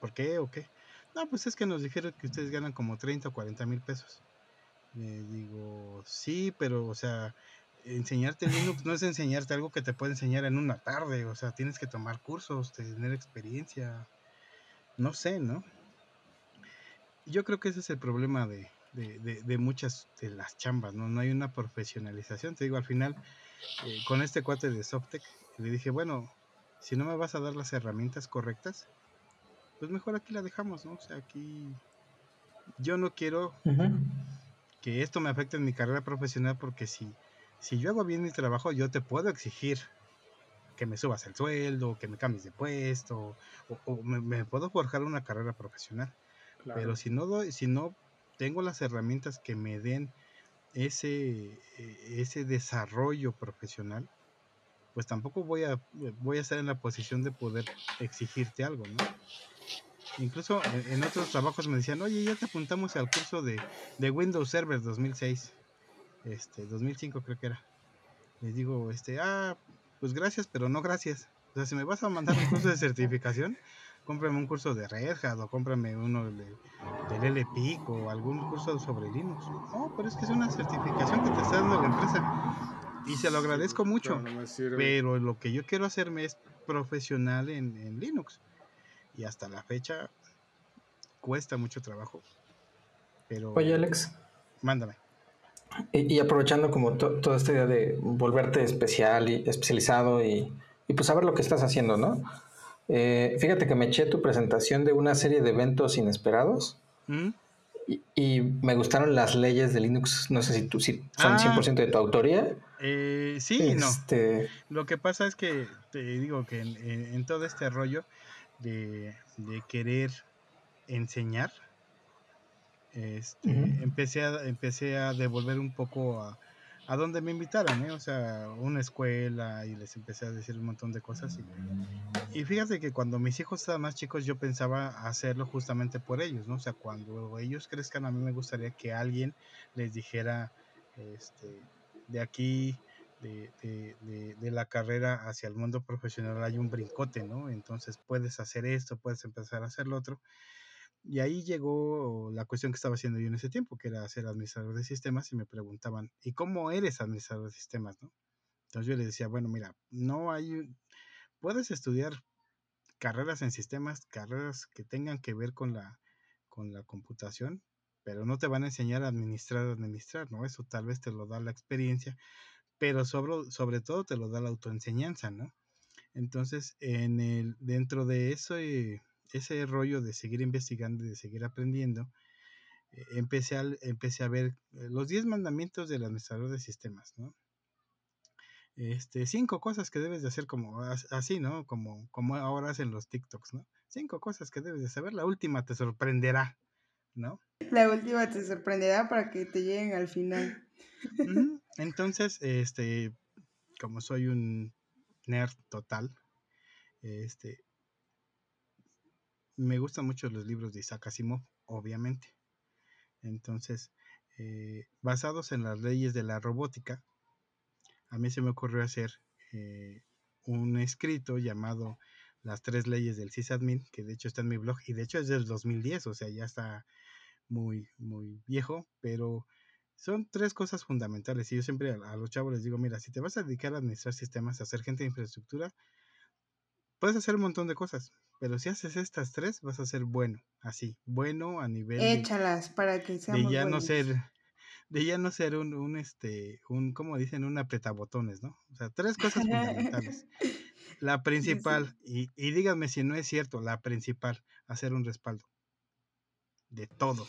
¿por qué o qué? No, pues es que nos dijeron que ustedes ganan como 30 o 40 mil pesos. Le digo, sí, pero, o sea, enseñarte Linux no es enseñarte algo que te puede enseñar en una tarde, o sea, tienes que tomar cursos, tener experiencia, no sé, ¿no? Yo creo que ese es el problema de, muchas de las chambas, ¿no? No hay una profesionalización, te digo, al final, eh, con este cuate de Softec, le dije, bueno, si no me vas a dar las herramientas correctas, pues mejor aquí la dejamos, ¿no? O sea, aquí yo no quiero que esto me afecte en mi carrera profesional porque si si yo hago bien mi trabajo, yo te puedo exigir que me subas el sueldo, que me cambies de puesto, o, me, puedo forjar una carrera profesional. Pero si no doy, si no tengo las herramientas que me den ese, e, ese desarrollo profesional, pues tampoco voy a, voy a estar en la posición de poder exigirte algo, ¿no? Incluso en, otros trabajos me decían, oye, ya te apuntamos al curso de, de Windows Server 2006 este, 2005 creo que era. Les digo, este, ah, pues gracias, pero no gracias. O sea, si me vas a mandar un curso de certificación, cómprame un curso de Red Hat o cómprame uno de, del LPIC o algún curso sobre Linux. No, pero es que es una certificación que te está dando la empresa. Y se lo agradezco mucho. pero lo que yo quiero hacerme es profesional en, en Linux. Y hasta la fecha cuesta mucho trabajo. Pero... Oye, Alex. Mándame. Y, aprovechando como toda esta idea de volverte especial y especializado y, y pues saber lo que estás haciendo, ¿no? Eh, fíjate que me eché tu presentación de una serie de eventos inesperados ¿Mm? y, me gustaron las leyes de Linux. No sé si, tú, si son 100% ah. de tu autoría. Eh, sí, no. Este lo que pasa es que te digo que en, todo este rollo de, de querer enseñar, este, empecé, a, empecé a devolver un poco a, a donde me invitaran, ¿eh? o sea, una escuela y les empecé a decir un montón de cosas. Y, y, fíjate que cuando mis hijos estaban más chicos yo pensaba hacerlo justamente por ellos, ¿no? O sea, cuando ellos crezcan a mí me gustaría que alguien les dijera, este, de aquí, de, de, de, la carrera hacia el mundo profesional hay un brincote, ¿no? Entonces puedes hacer esto, puedes empezar a hacer lo otro. Y ahí llegó la cuestión que estaba haciendo yo en ese tiempo, que era ser administrador de sistemas, y me preguntaban, ¿y cómo eres administrador de sistemas? ¿no? Entonces yo les decía, bueno, mira, no hay, puedes estudiar carreras en sistemas, carreras que tengan que ver con la, con la computación, pero no te van a enseñar a administrar, administrar, ¿no? Eso tal vez te lo da la experiencia, pero sobre, sobre todo te lo da la autoenseñanza, ¿no? Entonces, en el, dentro de eso, eh, ese rollo de seguir investigando y de seguir aprendiendo, eh, empecé, a, empecé a ver eh, los 10 mandamientos del administrador de sistemas, ¿no? Este, cinco cosas que debes de hacer como así, ¿no? Como, como ahora hacen los TikToks, ¿no? Cinco cosas que debes de saber, la última te sorprenderá, ¿no? La última te sorprenderá para que te lleguen al final. Entonces, este, como soy un nerd total, este, me gustan mucho los libros de Isaac Asimov, obviamente. Entonces, eh, basados en las leyes de la robótica, a mí se me ocurrió hacer eh, un escrito llamado Las tres leyes del sysadmin, que de hecho está en mi blog y de hecho es del 2010, o sea, ya está muy, muy viejo, pero son tres cosas fundamentales. Y yo siempre a, a los chavos les digo, mira, si te vas a dedicar a administrar sistemas, a ser gente de infraestructura, puedes hacer un montón de cosas, pero si haces estas tres, vas a ser bueno, así, bueno a nivel Échalas para que seamos de ya no ser de ya no ser un, un este un como dicen un apretabotones, ¿no? O sea, tres cosas fundamentales. La principal y, y díganme si no es cierto, la principal, hacer un respaldo de todo.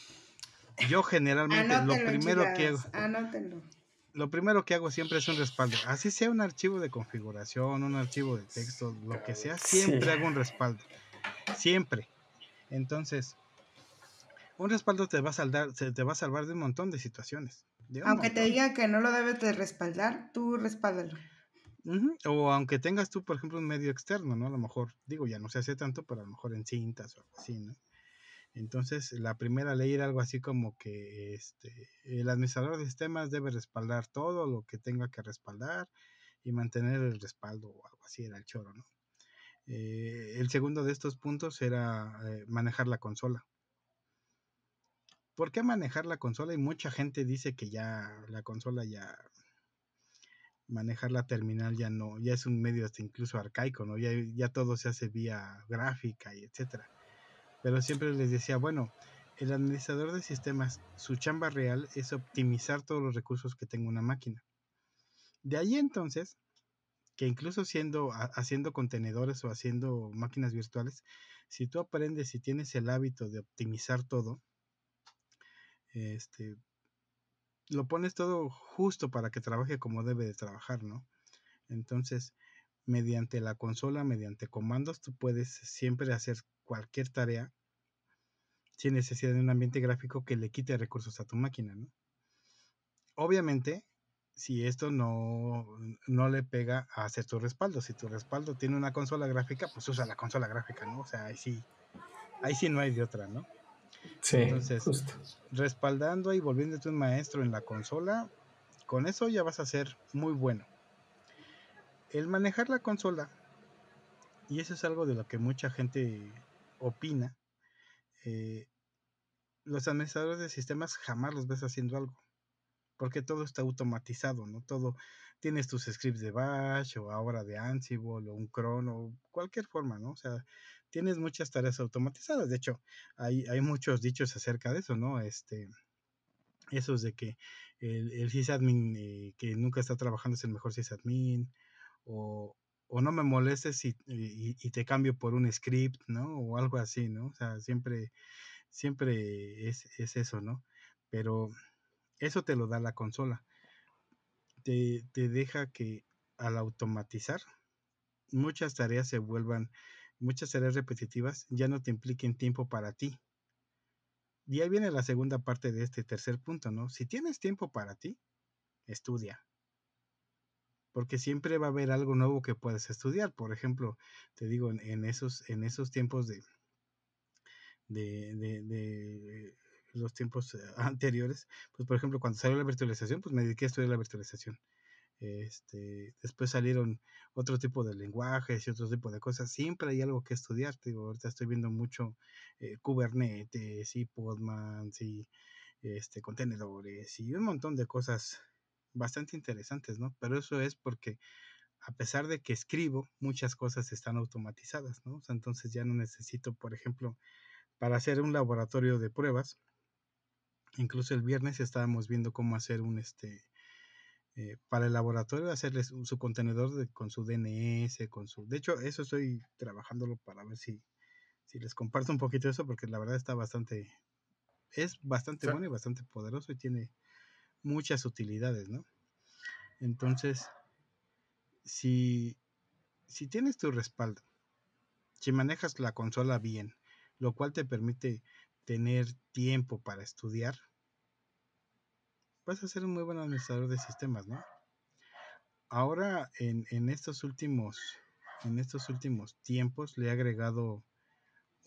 Yo generalmente lo primero que hago Anótenlo lo primero que hago siempre es un respaldo. Así sea un archivo de configuración, un archivo de texto, lo que sea, siempre hago un respaldo. Siempre. Entonces, un respaldo te va a salvar, te va a salvar de un montón de situaciones. aunque te digan que no lo debes de respaldar, tú respáldalo. O aunque tengas tú, por ejemplo, un medio externo, ¿no? A lo mejor, digo, ya no se hace tanto, pero a lo mejor en cintas o algo así, ¿no? Entonces, la primera ley era algo así como que este, el administrador de sistemas debe respaldar todo lo que tenga que respaldar y mantener el respaldo o algo así, era el choro, ¿no? Eh, el segundo de estos puntos era eh, manejar la consola. ¿Por qué manejar la consola? Y mucha gente dice que ya la consola ya manejar la terminal ya no, ya es un medio hasta incluso arcaico, ¿no? Ya, ya todo se hace vía gráfica y etcétera pero siempre les decía, bueno, el administrador de sistemas, su chamba real es optimizar todos los recursos que tenga una máquina. De ahí entonces, que incluso siendo, haciendo contenedores o haciendo máquinas virtuales, si tú aprendes y tienes el hábito de optimizar todo, este, lo pones todo justo para que trabaje como debe de trabajar, ¿no? Entonces, mediante la consola, mediante comandos, tú puedes siempre hacer cualquier tarea sin necesidad de un ambiente gráfico que le quite recursos a tu máquina, ¿no? Obviamente, si esto no, no le pega a hacer tu respaldo, si tu respaldo tiene una consola gráfica, pues usa la consola gráfica, ¿no? O sea, ahí sí, ahí sí no hay de otra, ¿no? Sí, Entonces, respaldando y volviéndote un maestro en la consola, con eso ya vas a ser muy bueno. El manejar la consola, y eso es algo de lo que mucha gente opina, eh, los administradores de sistemas jamás los ves haciendo algo, porque todo está automatizado, ¿no? Todo, tienes tus scripts de Bash o ahora de Ansible o un cron o cualquier forma, ¿no? O sea, tienes muchas tareas automatizadas. De hecho, hay, hay muchos dichos acerca de eso, ¿no? Este, esos de que el, el sysadmin eh, que nunca está trabajando es el mejor sysadmin, o, o no me molestes y, y, te cambio por un script, ¿no? O algo así, ¿no? O sea, siempre, siempre es, es eso, ¿no? Pero eso te lo da la consola. Te, te deja que al automatizar muchas tareas se vuelvan, muchas tareas repetitivas ya no te impliquen tiempo para ti. Y ahí viene la segunda parte de este tercer punto, ¿no? Si tienes tiempo para ti, estudia porque siempre va a haber algo nuevo que puedes estudiar. Por ejemplo, te digo, en, esos, en esos tiempos de, de, los tiempos eh, anteriores, pues por ejemplo, cuando salió la virtualización, pues me dediqué a estudiar la virtualización. Este, después salieron otro tipo de lenguajes y otro tipo de cosas. Siempre hay algo que estudiar. Digo, ahorita estoy viendo mucho eh, Kubernetes y Podmans y este, contenedores y un montón de cosas bastante interesantes, ¿no? Pero eso es porque a pesar de que escribo, muchas cosas están automatizadas, ¿no? O sea, entonces ya no necesito, por ejemplo, para hacer un laboratorio de pruebas, incluso el viernes estábamos viendo cómo hacer un, este, eh, para el laboratorio, hacerles su contenedor con su DNS, con su... De hecho, eso estoy trabajándolo para ver si, si les comparto un poquito eso, porque la verdad está bastante, es bastante bueno y bastante poderoso y tiene muchas utilidades, ¿no? Entonces, si, si tienes tu respaldo, si manejas la consola bien, lo cual te permite tener tiempo para estudiar, vas a ser un muy buen administrador de sistemas, ¿no? Ahora, en, en estos últimos, en estos últimos tiempos, le he agregado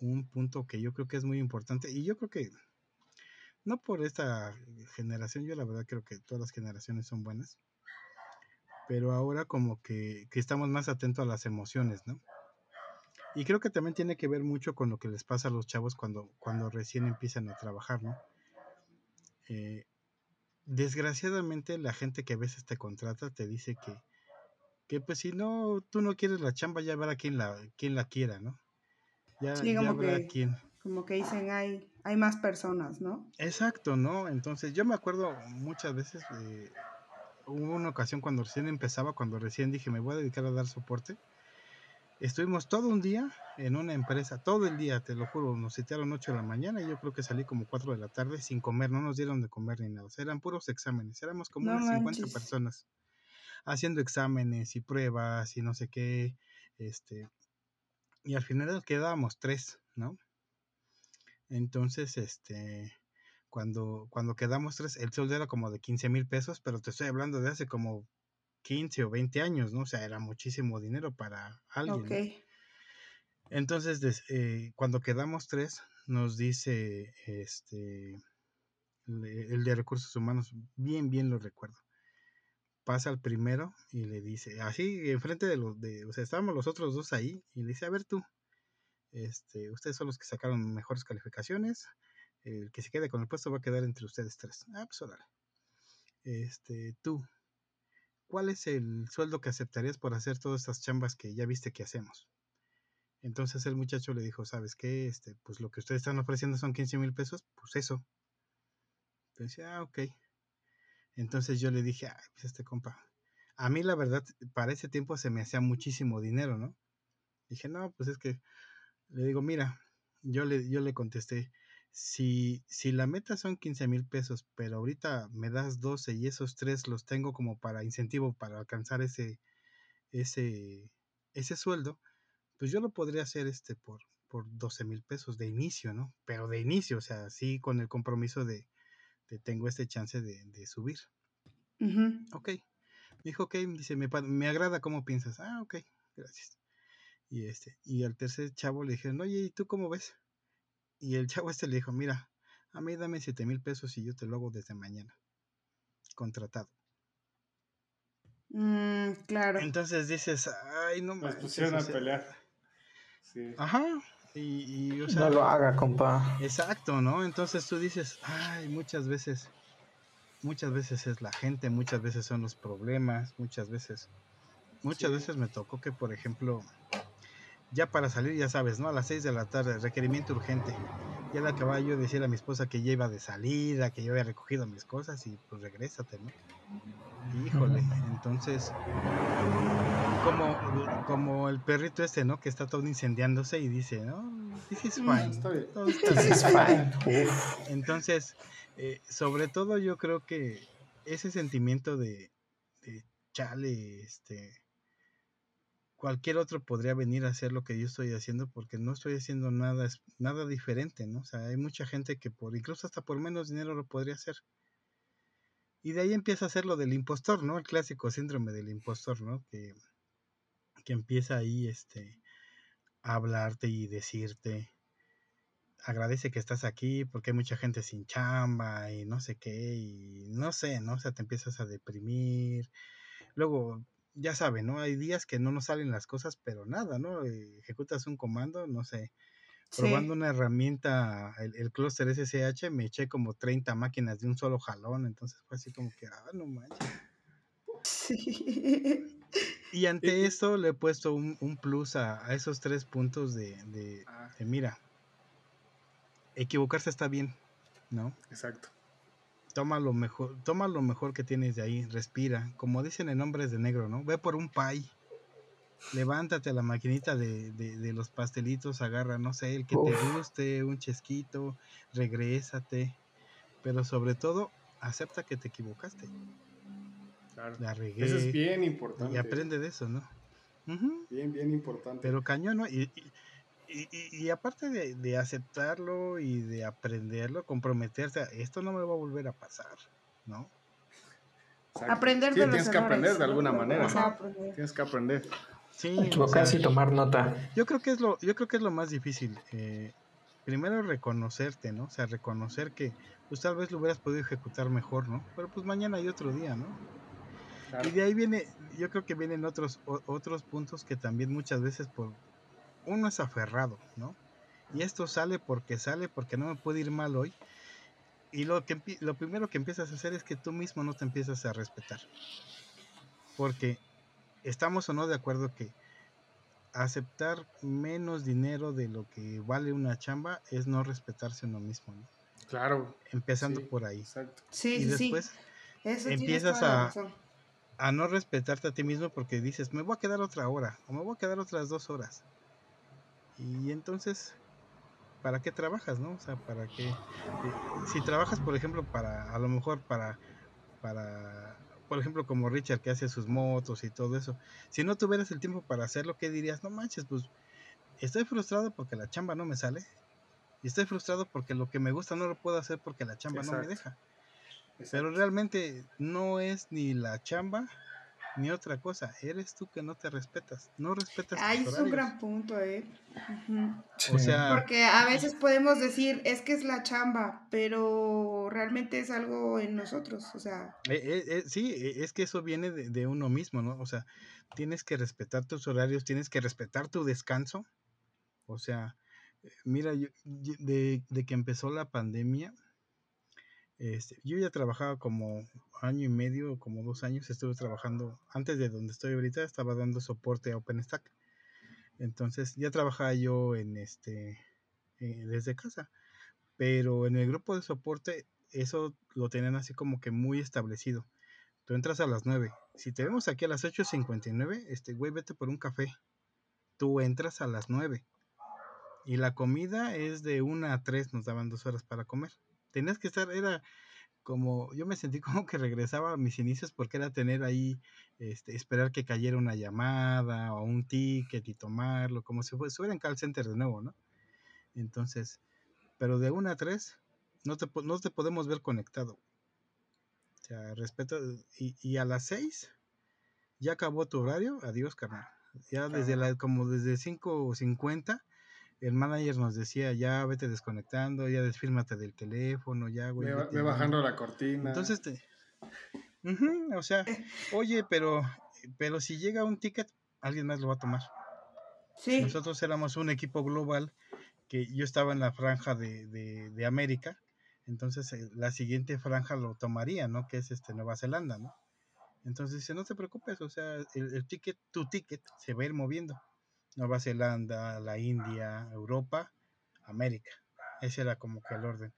un punto que yo creo que es muy importante y yo creo que no por esta generación, yo la verdad creo que todas las generaciones son buenas, pero ahora como que, estamos más atentos a las emociones, ¿no? Y creo que también tiene que ver mucho con lo que les pasa a los chavos cuando, cuando recién empiezan a trabajar, ¿no? Eh, desgraciadamente la gente que a veces te contrata te dice que, que pues si no, tú no quieres la chamba, ya verá quién la, quién la quiera, ¿no? Ya, ya verá quién como que dicen hay, hay más personas, ¿no? Exacto, ¿no? Entonces yo me acuerdo muchas veces, hubo una ocasión cuando recién empezaba, cuando recién dije me voy a dedicar a dar soporte, estuvimos todo un día en una empresa, todo el día, te lo juro, nos citaron 8 de la mañana y yo creo que salí como 4 de la tarde sin comer, no nos dieron de comer ni nada, eran puros exámenes, éramos como unas 50 personas haciendo exámenes y pruebas y no sé qué, este, y al final quedábamos tres, ¿no? Entonces, este, cuando, cuando quedamos tres, el sueldo era como de 15 mil pesos, pero te estoy hablando de hace como 15 o 20 años, ¿no? O sea, era muchísimo dinero para alguien. Ok. Entonces, eh, cuando quedamos tres, nos dice este el de recursos humanos, bien, bien lo recuerdo. Pasa al primero y le dice, así enfrente de los de, o sea, estábamos los otros dos ahí, y le dice, a ver tú, este, ustedes son los que sacaron mejores calificaciones. El que se quede con el puesto va a quedar entre ustedes tres. Ah, pues órale. Este, tú, ¿cuál es el sueldo que aceptarías por hacer todas estas chambas que ya viste que hacemos? Entonces el muchacho le dijo, ¿sabes qué? Este, pues lo que ustedes están ofreciendo son 15 mil pesos, pues eso. Entonces, ah, ok. Entonces yo le dije, ay, pues este compa. A mí la verdad, para ese tiempo se me hacía muchísimo dinero, ¿no? Dije, no, pues es que le digo, mira, yo le, yo le contesté, si, si la meta son 15 mil pesos, pero ahorita me das 12 y esos tres los tengo como para incentivo para alcanzar ese, ese, ese sueldo, pues yo lo podría hacer este por, por 12 mil pesos de inicio, ¿no? Pero de inicio, o sea, sí con el compromiso de, de tengo este chance de, de subir. Ok. dijo, ok, dice, me, me agrada cómo piensas. Ah, ok, gracias. Y este, y al tercer chavo le dijeron, oye, ¿y tú cómo ves? Y el chavo este le dijo, mira, a mí dame siete mil pesos y yo te lo hago desde mañana. Contratado. Mm, claro. Entonces dices, ay, no me pusieron a pelear. Ajá. Y, no lo haga, compa. Exacto, ¿no? Entonces tú dices, ay, muchas veces, muchas veces es la gente, muchas veces son los problemas, muchas veces, muchas veces me tocó que, por ejemplo, ya para salir, ya sabes, ¿no? A las 6 de la tarde, requerimiento urgente. Ya le acababa yo de decir a mi esposa que ya iba de salida, que yo había recogido mis cosas y pues regrésate, ¿no? Híjole, entonces, como, como el perrito este, ¿no? Que está todo incendiándose y dice, no, this is mm, fine. This fine. Entonces, eh, sobre todo yo creo que ese sentimiento de, de chale, este, cualquier otro podría venir a hacer lo que yo estoy haciendo porque no estoy haciendo nada, nada diferente, ¿no? O sea, hay mucha gente que por, incluso hasta por menos dinero lo podría hacer. Y de ahí empieza a ser lo del impostor, ¿no? El clásico síndrome del impostor, ¿no? Que, que empieza ahí este, a hablarte y decirte, agradece que estás aquí porque hay mucha gente sin chamba y no sé qué, y no sé, ¿no? O sea, te empiezas a deprimir. Luego, ya saben, ¿no? Hay días que no nos salen las cosas, pero nada, ¿no? Eh, ejecutas un comando, no sé, probando una herramienta, el, el clúster SSH, me eché como 30 máquinas de un solo jalón, entonces fue así como que, ah, no manches. Sí. Y ante eso le he puesto un, plus a, esos tres puntos de, ah. de, mira, equivocarse está bien, ¿no? Exacto. Toma lo mejor, toma lo mejor que tienes de ahí, respira, como dicen en Hombres de Negro, ¿no? Ve por un pay levántate a la maquinita de, de, los pastelitos, agarra, no sé, el que te guste, un chesquito, regrésate, pero sobre todo, acepta que te equivocaste. Claro. eso es bien importante. Y aprende de eso, ¿no? Bien, bien importante. Pero cañón, ¿no? Y, y, y, aparte de, de, aceptarlo y de aprenderlo, comprometerse, a, esto no me va a volver a pasar, ¿no? Aprender de tienes que aprender de alguna manera. Tienes que aprender. Sí, Equivocarse y tomar nota. Yo creo que es lo, yo creo que es lo más difícil. Eh, primero reconocerte, ¿no? O sea, reconocer que pues tal vez lo hubieras podido ejecutar mejor, ¿no? Pero pues mañana hay otro día, ¿no? Y de ahí viene, yo creo que vienen otros, otros puntos que también muchas veces por uno es aferrado, ¿no? Y esto sale porque sale, porque no me puede ir mal hoy. Y lo, que, lo primero que empiezas a hacer es que tú mismo no te empiezas a respetar. Porque estamos o no de acuerdo que aceptar menos dinero de lo que vale una chamba es no respetarse uno mismo, ¿no? Claro. Empezando por ahí. Exacto. Sí, y después empiezas a, a no respetarte a ti mismo porque dices, me voy a quedar otra hora o me voy a quedar otras dos horas. Y entonces, ¿para qué trabajas, no? O sea, ¿para qué? Eh, si trabajas, por ejemplo, para, a lo mejor para, para por ejemplo, como Richard que hace sus motos y todo eso, si no tuvieras el tiempo para hacerlo, ¿qué dirías? No manches, pues estoy frustrado porque la chamba no me sale. Y estoy frustrado porque lo que me gusta no lo puedo hacer porque la chamba no me deja. Pero realmente no es ni la chamba ni otra cosa. Eres tú que no te respetas. No respetas. Ay, es un gran punto, ¿eh? O sea. Porque a veces podemos decir, es que es la chamba, pero realmente es algo en nosotros. O sea. Eh, eh, eh, sí, es que eso viene de, uno mismo, ¿no? O sea, tienes que respetar tus horarios, tienes que respetar tu descanso. O sea, mira, de, de que empezó la pandemia, este, yo ya trabajaba como año y medio, como dos años, estuve trabajando, antes de donde estoy ahorita, estaba dando soporte a OpenStack. Entonces ya trabajaba yo en este, eh, desde casa. Pero en el grupo de soporte, eso lo tenían así como que muy establecido. Tú entras a las 9. Si te vemos aquí a las 8.59, este, güey, vete por un café. Tú entras a las 9. Y la comida es de 1 a 3, nos daban dos horas para comer tenías que estar, era como, yo me sentí como que regresaba a mis inicios porque era tener ahí, este, esperar que cayera una llamada o un ticket y tomarlo, como si fuera en call center de nuevo, ¿no? Entonces, pero de una a tres, no te, no te podemos ver conectado. O sea, respeto, y, y a las seis, ya acabó tu horario, adiós, carnal. Ya desde la, como desde 5.50 el manager nos decía, ya vete desconectando, ya desfírmate del teléfono, ya, güey. Ve, bajando la cortina. Entonces, te... o sea, oye, pero, pero si llega un ticket, alguien más lo va a tomar. Sí. Nosotros éramos un equipo global que yo estaba en la franja de, de, América, entonces eh, la siguiente franja lo tomaría, ¿no? Que es este Nueva Zelanda, ¿no? Entonces dice, no te preocupes, o sea, el, ticket, tu ticket se va a ir moviendo. Nueva Zelanda, la India, Europa, América. Ese era como que el orden.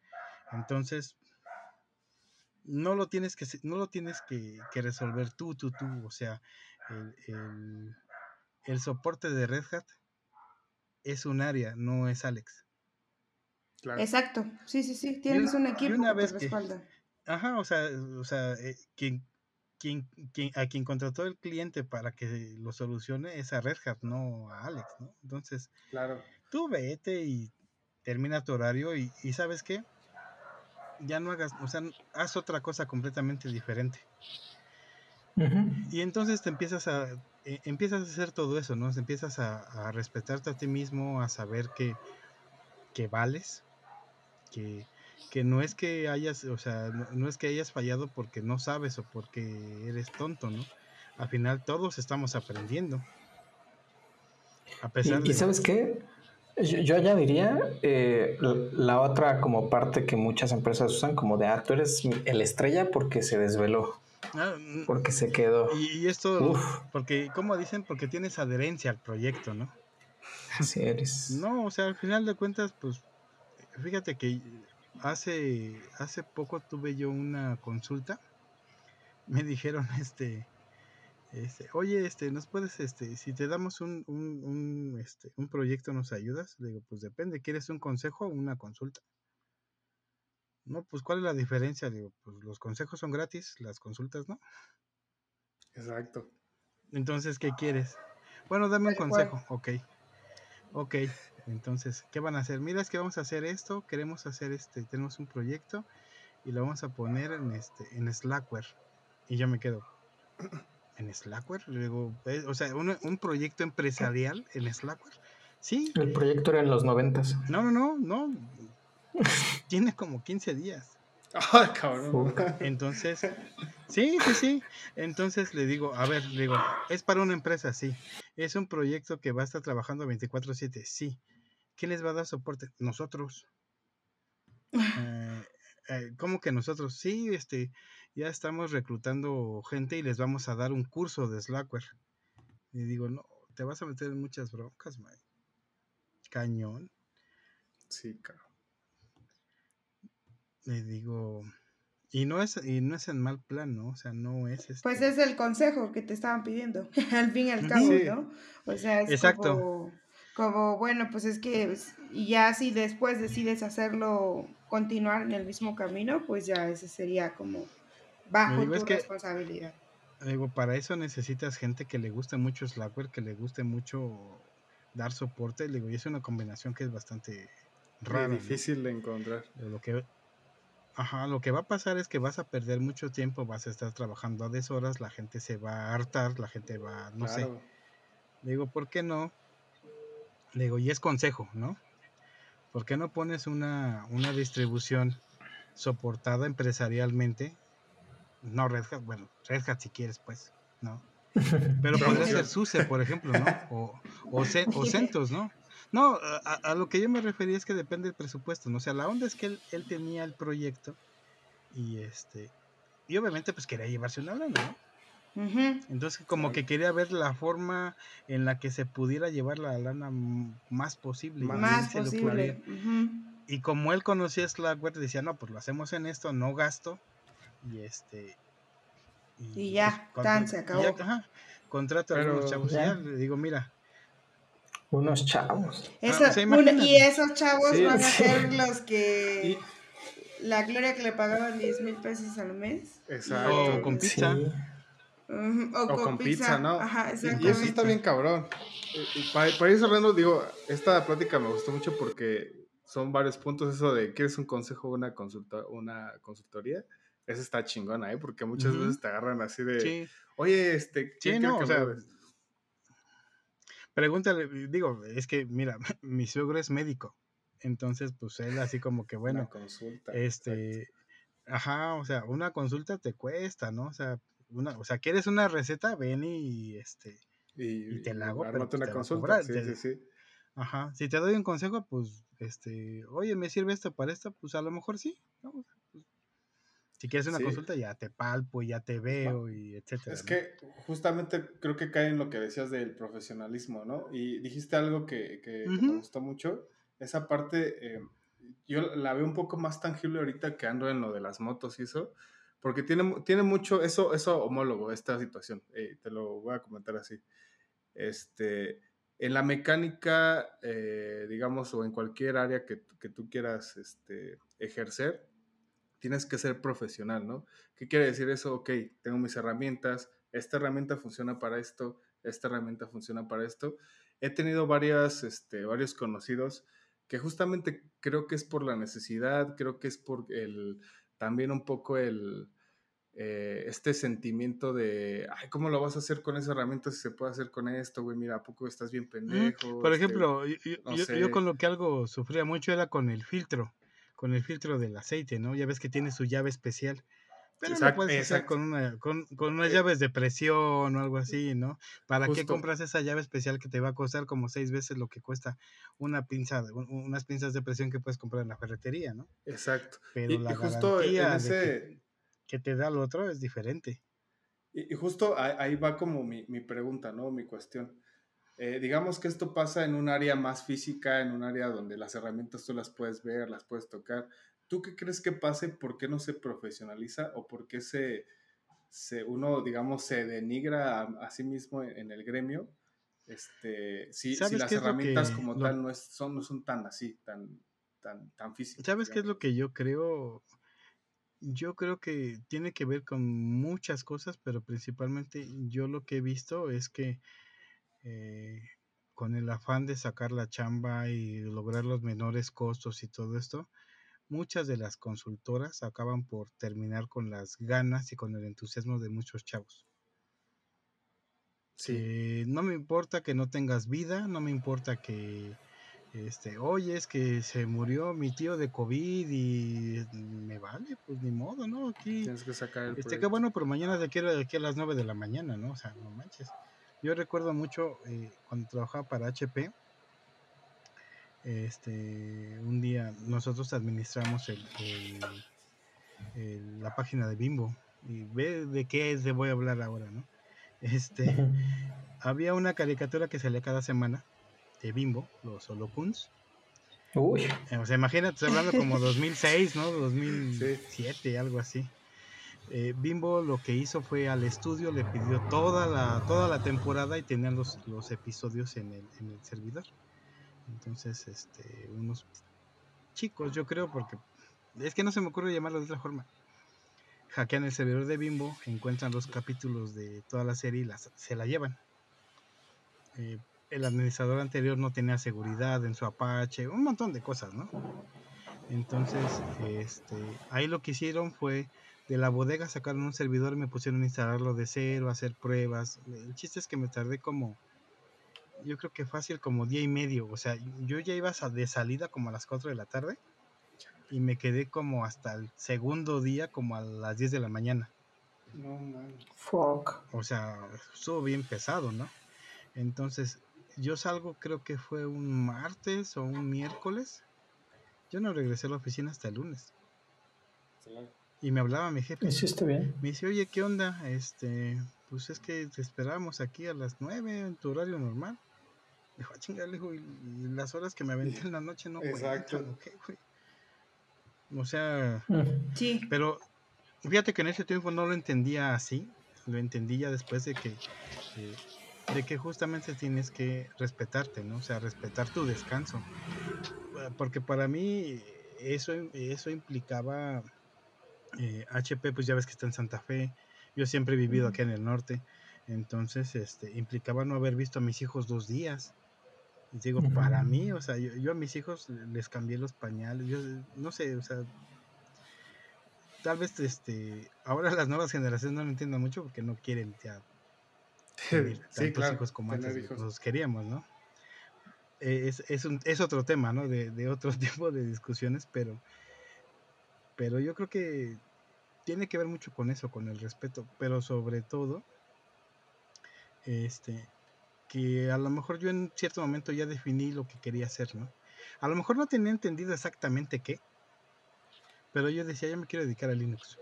Entonces, no lo tienes que, no lo tienes que, resolver tú, tú, tú. O sea, el, el soporte de Red Hat es un área, no es Alex. Exacto, sí, sí, sí, tienes un equipo una vez que ajá, o sea, o sea eh, quien, quien, a quien contrató el cliente para que lo solucione es a Red Hat, no a Alex, ¿no? Entonces, claro. tú vete y termina tu horario y, y ¿sabes qué? Ya no hagas, o sea, haz otra cosa completamente diferente. Y entonces te empiezas a, e, empiezas a hacer todo eso, ¿no? Empiezas a, respetarte a ti mismo, a saber que, que vales, que, que, no es que hayas, o sea, no, es que hayas fallado porque no sabes o porque eres tonto, ¿no? Al final todos estamos aprendiendo. A pesar ¿Y, sabes qué? Yo, añadiría eh, la otra como parte que muchas empresas usan como de, ah, tú eres el estrella porque se desveló. Ah, mm, porque se quedó. Y, esto, porque, como dicen, porque tienes adherencia al proyecto, ¿no? Así eres. No, o sea, al final de cuentas, pues, fíjate que hace, hace poco tuve yo una consulta. Me dijeron, este, este, oye, este, ¿nos puedes, este, si te damos un, un, un, este, un proyecto, ¿nos ayudas? Le digo, pues depende, ¿quieres un consejo o una consulta? No, pues ¿cuál es la diferencia? Digo, pues los consejos son gratis, las consultas no. Exacto. Entonces, ¿qué quieres? Bueno, dame un consejo, ok. Ok, entonces, ¿qué van a hacer? Mira, es que vamos a hacer esto, queremos hacer este, tenemos un proyecto y lo vamos a poner en este, en Slackware. Y yo me quedo, ¿en Slackware? Luego, eh, o sea, un, un proyecto empresarial en Slackware. Sí. El proyecto era en los noventas. No, no, no, no. Tiene como 15 días. Ah, cabrón. Entonces, sí, sí, sí. Entonces le digo, a ver, le digo, es para una empresa, sí. Es un proyecto que va a estar trabajando 24/7, sí. ¿Quién les va a dar soporte? Nosotros. Eh, eh, ¿Cómo que nosotros? Sí, este, ya estamos reclutando gente y les vamos a dar un curso de Slackware. Y digo, no, te vas a meter en muchas broncas, man. Cañón. Sí, cabrón le digo, y no es, y no es en mal plan, ¿no? O sea, no es Pues este es el consejo que te estaban pidiendo, al fin y al cabo, ¿no? O sea, es Exacto. Como, bueno, pues es que, y ya si después decides hacerlo, continuar en el mismo camino, pues ya ese sería como bajo tu responsabilidad. digo, para eso necesitas gente que le guste mucho Slackware, que le guste mucho dar soporte, digo, y es una combinación que es bastante rara. difícil de encontrar. Lo que Ajá, lo que va a pasar es que vas a perder mucho tiempo, vas a estar trabajando a deshoras, la gente se va a hartar, la gente va, no sé. Le digo, ¿por qué no? Le digo, y es consejo, ¿no? ¿Por qué no pones una, una distribución soportada empresarialmente? No Red Hat, bueno, Red Hat si quieres, pues, ¿no? Pero podría ser SUSE, por ejemplo, ¿no? O, o, o CentOS, ¿no? No, a, lo que yo me refería es que depende del presupuesto, ¿no? O sea, la onda es que él, él tenía el proyecto y este y obviamente pues quería llevarse una lana, ¿no? Entonces como que quería ver la forma en la que se pudiera llevar la lana más posible. Más posible. Y como él conocía Slackware, decía, no, pues lo hacemos en esto, no gasto. Y este... Y, ya, pues, tan, se acabó. contrato a los chavos. Ya. le digo, mira, unos chavos. Ah, y esos chavos van a ser los que. La gloria que le pagaban 10 mil pesos al mes. Exacto. O con pizza. O, con, pizza, ¿no? Ajá, y, eso está bien cabrón. Y, para, ir cerrando, digo, esta plática me gustó mucho porque son varios puntos. Eso de quieres un consejo o una, consulta, una consultoría. Eso está chingona, ¿eh? Porque muchas veces te agarran así de. Oye, este. Sí, no, o sea, Pregúntale, digo, es que, mira, mi suegro es médico. Entonces, pues él así como que, bueno, consulta, este, ajá, o sea, una consulta te cuesta, ¿no? O sea, una, o sea, quieres una receta, ven y, este, y, te la hago. Pero una consulta, sí, sí, sí. Ajá, si te doy un consejo, pues, este, oye, ¿me sirve esto para esto? Pues a lo mejor sí, ¿no? Pues, si quieres una consulta, ya te palpo, ya te veo, y etcétera. Es que justamente creo que cae en lo que decías del profesionalismo, ¿no? Y dijiste algo que, que, me gustó mucho. Esa parte, eh, yo la veo un poco más tangible ahorita que ando en lo de las motos y eso, porque tiene, tiene mucho, eso, eso homólogo, esta situación. Eh, te lo voy a comentar así. Este, en la mecánica, eh, digamos, o en cualquier área que, que tú quieras este, ejercer, tienes que ser profesional, ¿no? ¿Qué quiere decir eso? Ok, tengo mis herramientas, esta herramienta funciona para esto, esta herramienta funciona para esto. He tenido varias, este, varios conocidos que justamente creo que es por la necesidad, creo que es por el, también un poco el, eh, este sentimiento de, ay, ¿cómo lo vas a hacer con esa herramienta si se puede hacer con esto, güey? Mira, ¿a poco estás bien pendejo? Por este, ejemplo, yo, con lo que algo sufría mucho era con el filtro con el filtro del aceite, ¿no? Ya ves que tiene su llave especial. Pero lo puedes hacer con, una, con, con unas eh llaves de presión o algo así, ¿no? ¿Para qué compras esa llave especial que te va a costar como seis veces lo que cuesta una pinza, unas pinzas de presión que puedes comprar en la ferretería, ¿no? Exacto. Pero la justo en ese... que, te da lo otro es diferente. Y, justo ahí, va como mi, mi pregunta, ¿no? Mi cuestión. Eh, digamos que esto pasa en un área más física, en un área donde las herramientas tú las puedes ver, las puedes tocar. ¿Tú qué crees que pase? ¿Por qué no se profesionaliza o por qué se, se uno, digamos, se denigra a, sí mismo en, el gremio? Este, si, si las herramientas como tal no, es, son, no son tan así, tan, tan, tan físicas. ¿Sabes qué es lo que yo creo? Yo creo que tiene que ver con muchas cosas, pero principalmente yo lo que he visto es que eh, con el afán de sacar la chamba y lograr los menores costos y todo esto, muchas de las consultoras acaban por terminar con las ganas y con el entusiasmo de muchos chavos. Sí. no me importa que no tengas vida, no me importa que, este, oye, es que se murió mi tío de COVID y me vale, pues ni modo, ¿no? Aquí. Tienes que sacar el Este, qué bueno, pero mañana de aquí, de aquí a las 9 de la mañana, ¿no? O sea, no manches. Yo recuerdo mucho eh, cuando trabajaba para HP, este, un día nosotros administramos el, la página de Bimbo y ve de qué es de voy a hablar ahora, ¿no? Este, había una caricatura que salía cada semana de Bimbo, los Holocuns. Uy. O sea, imagínate, estoy hablando como 2006, ¿no? 2007, algo así. Eh, Bimbo lo que hizo fue al estudio, le pidió toda la, toda la temporada y tenían los, los episodios en el, en el servidor. Entonces, este, unos chicos, yo creo, porque es que no se me ocurre llamarlo de otra forma. Hackean el servidor de Bimbo, encuentran los capítulos de toda la serie y las, se la llevan. Eh, el administrador anterior no tenía seguridad en su Apache, un montón de cosas, ¿no? Entonces, este, ahí lo que hicieron fue de la bodega sacaron un servidor y me pusieron a instalarlo de cero, a hacer pruebas. El chiste es que me tardé como, yo creo que fácil como día y medio. O sea, yo ya iba de salida como a las 4 de la tarde y me quedé como hasta el segundo día como a las 10 de la mañana. No, man. Fuck. O sea, estuvo bien pesado, ¿no? Entonces, yo salgo creo que fue un martes o un miércoles. Yo no regresé a la oficina hasta el lunes. Y me hablaba mi jefe. bien. Me dice, oye, ¿qué onda? Este, pues es que te esperamos aquí a las nueve en tu horario normal. Dijo, ah, chinga, hijo, y, las horas que me aventé en la noche no Exacto. O sea, mm. sí. pero fíjate que en ese tiempo no lo entendía así. Lo entendí ya después de que, eh, de que justamente tienes que respetarte, ¿no? O sea, respetar tu descanso. Porque para mí eso, eso implicaba HP, eh, pues ya ves que está en Santa Fe. Yo siempre he vivido aquí en el norte. Entonces, este, implicaba no haber visto a mis hijos dos días. Digo, para mí, o sea, yo, a mis hijos les cambié los pañales. Yo no sé, o sea, tal vez este, ahora las nuevas generaciones no lo entiendan mucho porque no quieren ya tener tantos hijos como antes los queríamos, ¿no? Eh, es, es, un, es otro tema, ¿no? De, de otro tipo de discusiones, pero pero yo creo que tiene que ver mucho con eso, con el respeto, pero sobre todo, este, que a lo mejor yo en cierto momento ya definí lo que quería hacer, ¿no? A lo mejor no tenía entendido exactamente qué, pero yo decía, ya me quiero dedicar a Linux.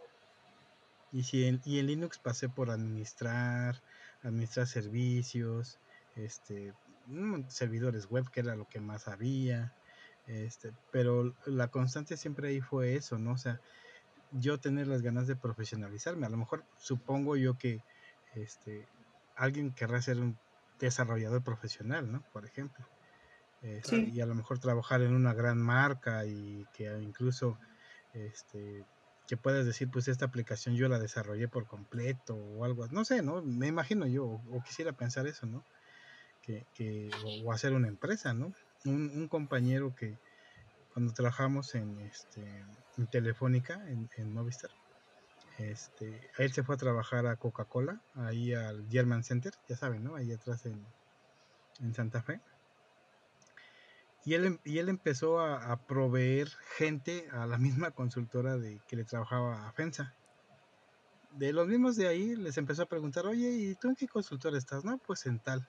Y, si en, y en Linux pasé por administrar, administrar servicios, este, mm, servidores web, que era lo que más había, este, pero la constante siempre ahí fue eso, ¿no? O sea, yo tener las ganas de profesionalizarme. A lo mejor supongo yo que este, alguien querrá ser un desarrollador profesional, ¿no? Por ejemplo. Este, y a lo mejor trabajar en una gran marca y que incluso este, que puedas decir, pues esta aplicación yo la desarrollé por completo o algo, no sé, ¿no? Me imagino yo, o, quisiera pensar eso, ¿no? Que, que o, hacer una empresa, ¿no? Un, compañero que cuando trabajamos en, este, en Telefónica, en, en, Movistar, este, él se fue a trabajar a Coca-Cola, ahí al German Center, ya saben, ¿no? Ahí atrás en, en Santa Fe. Y él, em, y él empezó a, proveer gente a la misma consultora de que le trabajaba a FENSA. De los mismos de ahí les empezó a preguntar, oye, ¿y tú en qué consultora estás? No, pues en tal.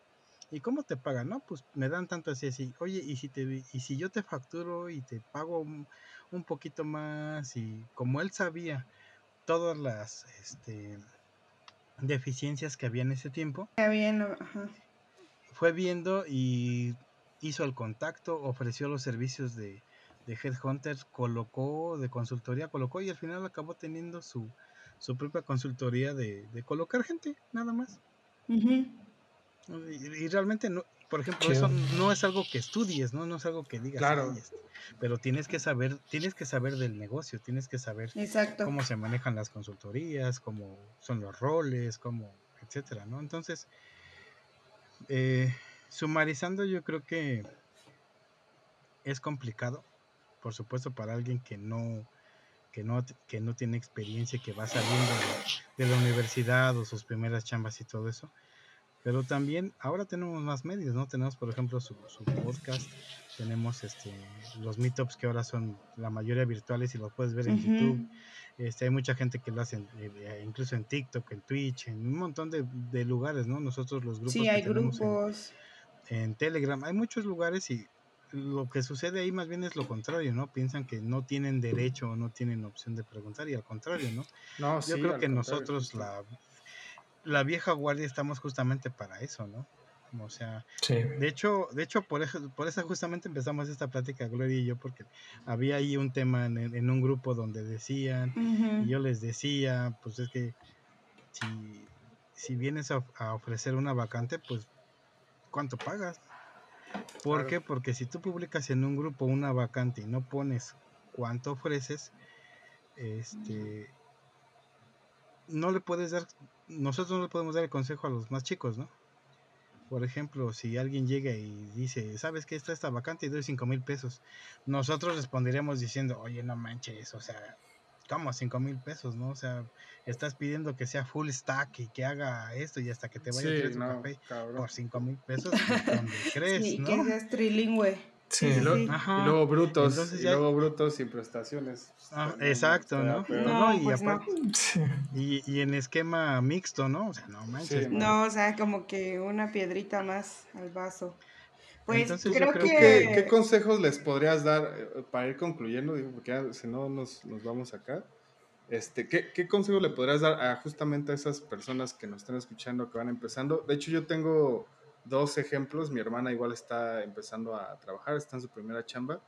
¿Y cómo te pagan? No, pues me dan tanto así, así. Oye, ¿y si, te, y si yo te facturo y te pago un, poquito más? Y como él sabía todas las este, deficiencias que había en ese tiempo, fue viendo y hizo el contacto, ofreció los servicios de, de Headhunter, colocó de consultoría, colocó y al final acabó teniendo su, su propia consultoría de, colocar gente, nada más. y, realmente no, por ejemplo, eso no es algo que estudies, ¿no? No es algo que digas, claro. Este", pero tienes que saber, tienes que saber del negocio, tienes que saber cómo se manejan las consultorías, cómo son los roles, cómo, etcétera, ¿no? Entonces, eh, Sumarizando, yo creo que es complicado, por supuesto, para alguien que no, que no, que no tiene experiencia, que va saliendo de, la universidad o sus primeras chambas y todo eso. Pero también ahora tenemos más medios, ¿no? Tenemos, por ejemplo, su, podcast, tenemos este, los meetups que ahora son la mayoría virtuales y los puedes ver en YouTube. Este, hay mucha gente que lo hace eh, incluso en TikTok, en Twitch, en un montón de, de lugares, ¿no? Nosotros los grupos. Sí, hay grupos en Telegram. Hay muchos lugares y lo que sucede ahí más bien es lo contrario, ¿no? Piensan que no tienen derecho o no tienen opción de preguntar y al contrario, ¿no? no Yo creo que nosotros, la, la vieja guardia, estamos justamente para eso, ¿no? O sea, de hecho, de hecho por eso, por eso justamente empezamos esta plática Gloria y yo, porque había ahí un tema en, un grupo donde decían, y yo les decía, pues es que si, si vienes a, a ofrecer una vacante, pues cuánto pagas. ¿Por qué? Porque si tú publicas en un grupo una vacante y no pones cuánto ofreces, este no le puedes dar, nosotros no le podemos dar el consejo a los más chicos, ¿no? Por ejemplo, si alguien llega y dice, ¿sabes que está esta vacante y doy cinco mil pesos? Nosotros responderíamos diciendo, oye, no manches, o sea, como 5 mil pesos, ¿no? O sea, estás pidiendo que sea full stack y que haga esto y hasta que te vaya a traer tu café por 5 mil pesos, ¿dónde crees, sí, ¿no? que seas trilingüe. Sí, y, luego brutos, y luego brutos sin prestaciones. Ah, exacto, ¿no? no, y, pues aparte, y, y, en esquema mixto, ¿no? O sea, no manches. no, o sea, como que una piedrita más al vaso. Pues creo, que... ¿Qué, consejos les podrías dar eh, para ir concluyendo? Digo, porque si no nos, nos, vamos acá. Este, ¿qué, ¿Qué consejos le podrías dar a justamente a esas personas que nos están escuchando, que van empezando? De hecho, yo tengo dos ejemplos. Mi hermana igual está empezando a trabajar, está en su primera chamba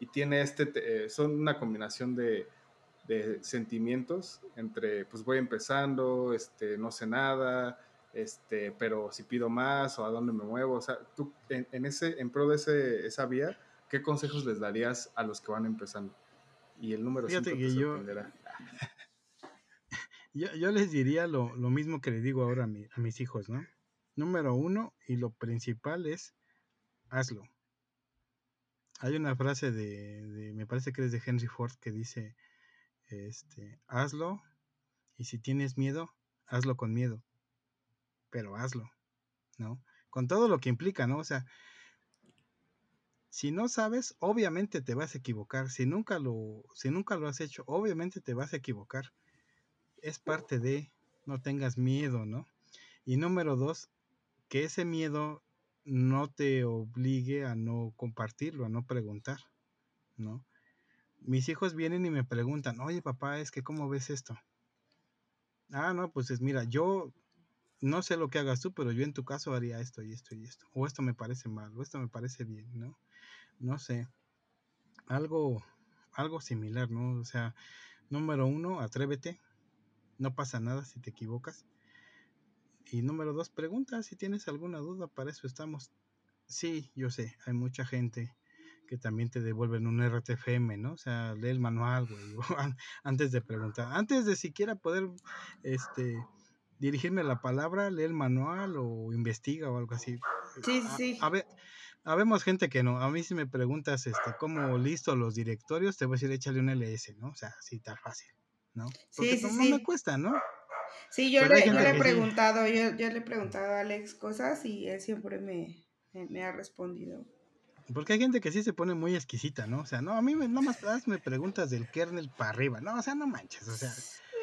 y tiene este, eh, son una combinación de, de, sentimientos entre, pues voy empezando, este, no sé nada, este, pero si pido más o a dónde me muevo, o sea, tú en, ese, en pro de ese, esa vía, ¿qué consejos les darías a los que van empezando? Y el número 5 te yo, yo, les diría lo, lo, mismo que le digo ahora a, a mis hijos, ¿no? Número uno, y lo principal es, hazlo. Hay una frase de, me parece que es de Henry Ford, que dice, este, hazlo, y si tienes miedo, hazlo con miedo pero hazlo, ¿no? Con todo lo que implica, ¿no? O sea, si no sabes, obviamente te vas a equivocar. Si nunca lo, si nunca lo has hecho, obviamente te vas a equivocar. Es parte de, no tengas miedo, ¿no? Y número dos, que ese miedo no te obligue a no compartirlo, a no preguntar, ¿no? Mis hijos vienen y me preguntan, oye papá, es que ¿cómo ves esto? Ah, no, pues es, mira, yo no sé lo que hagas tú, pero yo en tu caso haría esto y esto y esto. O esto me parece mal, o esto me parece bien, ¿no? No sé. Algo, algo similar, ¿no? O sea, número uno, atrévete. No pasa nada si te equivocas. Y número dos, pregunta si tienes alguna duda, para eso estamos. Sí, yo sé, hay mucha gente que también te devuelven un RTFM, ¿no? O sea, lee el manual, güey, antes de preguntar, antes de siquiera poder, este, dirigirme la palabra, lee el manual o investiga o algo así. Sí, sí. A, ver, habemos gente que no. A mí si me preguntas, este, cómo listo los directorios, te voy a decir, échale un LS, ¿no? O sea, así tan fácil, ¿no? Porque sí, sí, no, me cuesta, ¿no? Sí, yo, le, yo le, he preguntado, yo, yo, le he preguntado a Alex cosas y él siempre me, me, ha respondido. Porque hay gente que sí se pone muy exquisita, ¿no? O sea, no, a mí me, nomás me preguntas del kernel para arriba, ¿no? O sea, no manches, o sea...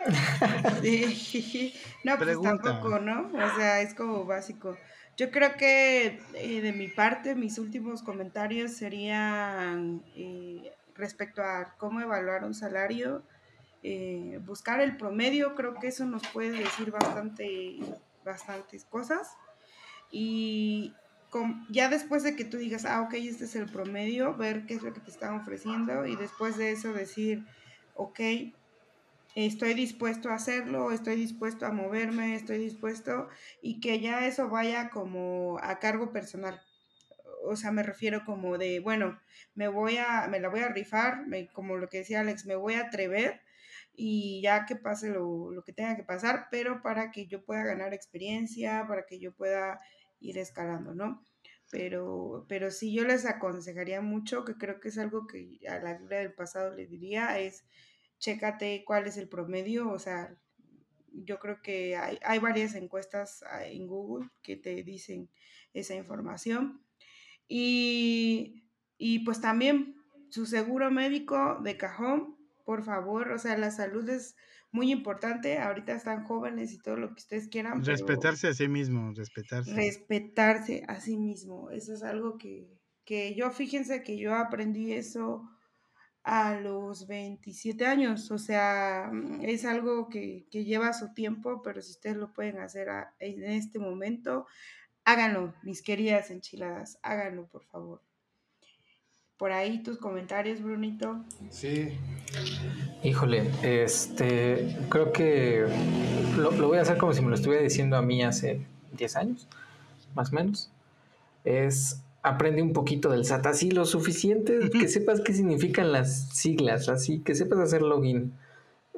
Sí. No, pues tampoco, ¿no? O sea, es como básico. Yo creo que eh, de mi parte, mis últimos comentarios serían eh, respecto a cómo evaluar un salario eh, buscar el promedio, creo que eso nos puede decir bastante, bastantes cosas. Y ya después de que tú digas, ah, ok, este es el promedio, ver qué es lo que te están ofreciendo y después de eso decir, ok, estoy dispuesto a hacerlo, estoy dispuesto a moverme, estoy dispuesto y que ya eso vaya como a cargo personal. O sea, me refiero como de, bueno, me voy a, me la voy a rifar, como lo que decía Alex, me voy a atrever y ya que pase lo, lo, que tenga que pasar, pero para que yo pueda ganar experiencia, para que yo pueda ir escalando, ¿no? Pero, pero sí yo les aconsejaría mucho, que creo que es algo que a la Biblia del pasado le diría, es chécate cuál es el promedio, o sea, yo creo que hay, hay varias encuestas ah, en Google que te dicen esa información. Y, y pues también su seguro médico de cajón, por favor, o sea, la salud es muy importante, ahorita están jóvenes y todo lo que ustedes quieran. Respetarse a sí mismo, respetarse. Respetarse a sí mismo, eso es algo que, que yo, fíjense que yo aprendí eso a los 27 años, o sea, es algo que, que lleva su tiempo, pero si ustedes lo pueden hacer en este momento, háganlo, mis queridas enchiladas, háganlo, por favor por ahí tus comentarios, Brunito. Sí. Híjole, este, creo que lo, voy a hacer como si me lo estuviera diciendo a mí hace 10 años, más o menos. Es aprende un poquito del SAT, así lo suficiente que sepas qué significan las siglas, así que sepas hacer login.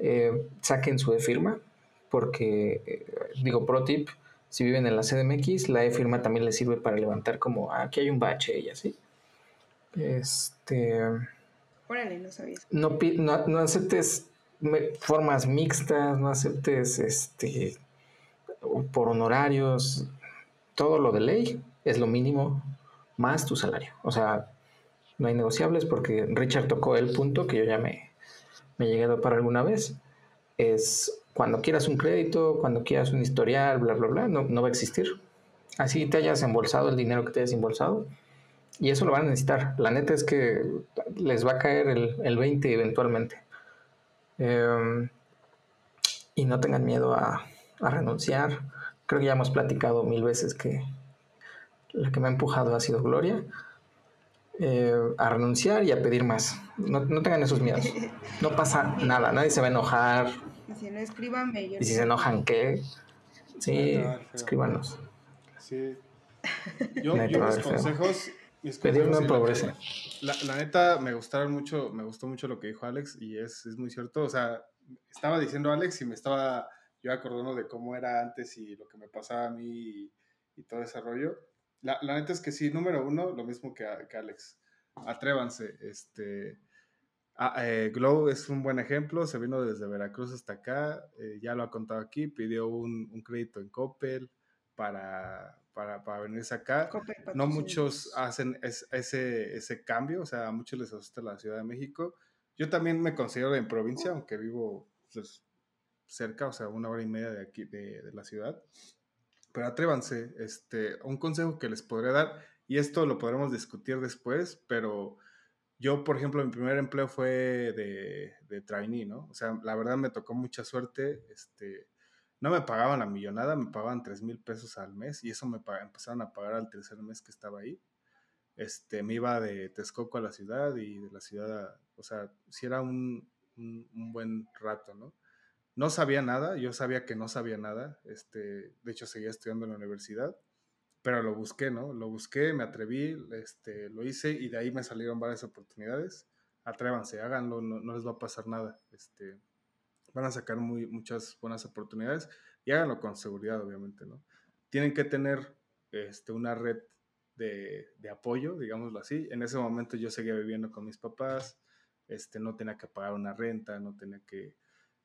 Eh, saquen su e-firma, porque, eh, digo, pro tip, si viven en la CDMX, la e-firma también les sirve para levantar como, ah, aquí hay un bache y así. Este. Órale, no sabías. No, no, aceptes formas mixtas, no aceptes este por honorarios. Todo lo de ley es lo mínimo más tu salario. O sea, no hay negociables porque Richard tocó el punto que yo ya me, me llegué a para alguna vez. Es cuando quieras un crédito, cuando quieras un historial, bla, bla, bla, no, no va a existir. Así te hayas embolsado el dinero que te hayas embolsado, y eso lo van a necesitar. La neta es que les va a caer el, el 20 eventualmente. Em, y no tengan miedo a, a, renunciar. Creo que ya hemos platicado mil veces que la que me ha empujado ha sido Gloria. Eh, a renunciar y a pedir más. No, no, tengan esos miedos. No pasa nada, nadie se va a enojar. Y si no, escríbanme. y si se enojan, ¿qué? Sí, escríbanos. Sí. Yo, yo mis consejos Pedir no. La, la, neta, me gustaron mucho, me gustó mucho lo que dijo Alex y es, es muy cierto. O sea, estaba diciendo Alex y me estaba yo acordando de cómo era antes y lo que me pasaba a mí y, todo ese rollo. La, la, neta es que sí, número uno, lo mismo que, que Alex. Atrévanse. Este, eh, Glow es un buen ejemplo, se vino desde Veracruz hasta acá, eh, ya lo ha contado aquí, pidió un, un crédito en Coppel para, para, para venirse acá. No muchos hacen ese, ese cambio, o sea, a muchos les asusta la Ciudad de México. Yo también me considero en provincia, aunque vivo pues, cerca, o sea, una hora y media de aquí, de, de la ciudad. pero atrévanse. Este, un consejo que les podré dar, y esto lo podremos discutir después, pero yo, por ejemplo, mi primer empleo fue de, de trainee, ¿no? O sea, la verdad me tocó mucha suerte. Este, no me pagaban la millonada, me pagaban 3 mil pesos al mes y eso me empezaron a pagar al tercer mes que estaba ahí. Este, me iba de Texcoco a la ciudad y de la ciudad, a, o sea, si era un, buen rato, ¿no? No sabía nada, yo sabía que no sabía nada, este, de hecho seguía estudiando en la universidad, pero lo busqué, ¿no? Lo busqué, me atreví, este, lo hice y de ahí me salieron varias oportunidades. Atrévanse, háganlo, no, no les va a pasar nada. Este, van a sacar muy, muchas buenas oportunidades y háganlo con seguridad, obviamente, ¿no? Tienen que tener este, una red de, de, apoyo, digámoslo así. En ese momento yo seguía viviendo con mis papás, este, no tenía que pagar una renta, no tenía que...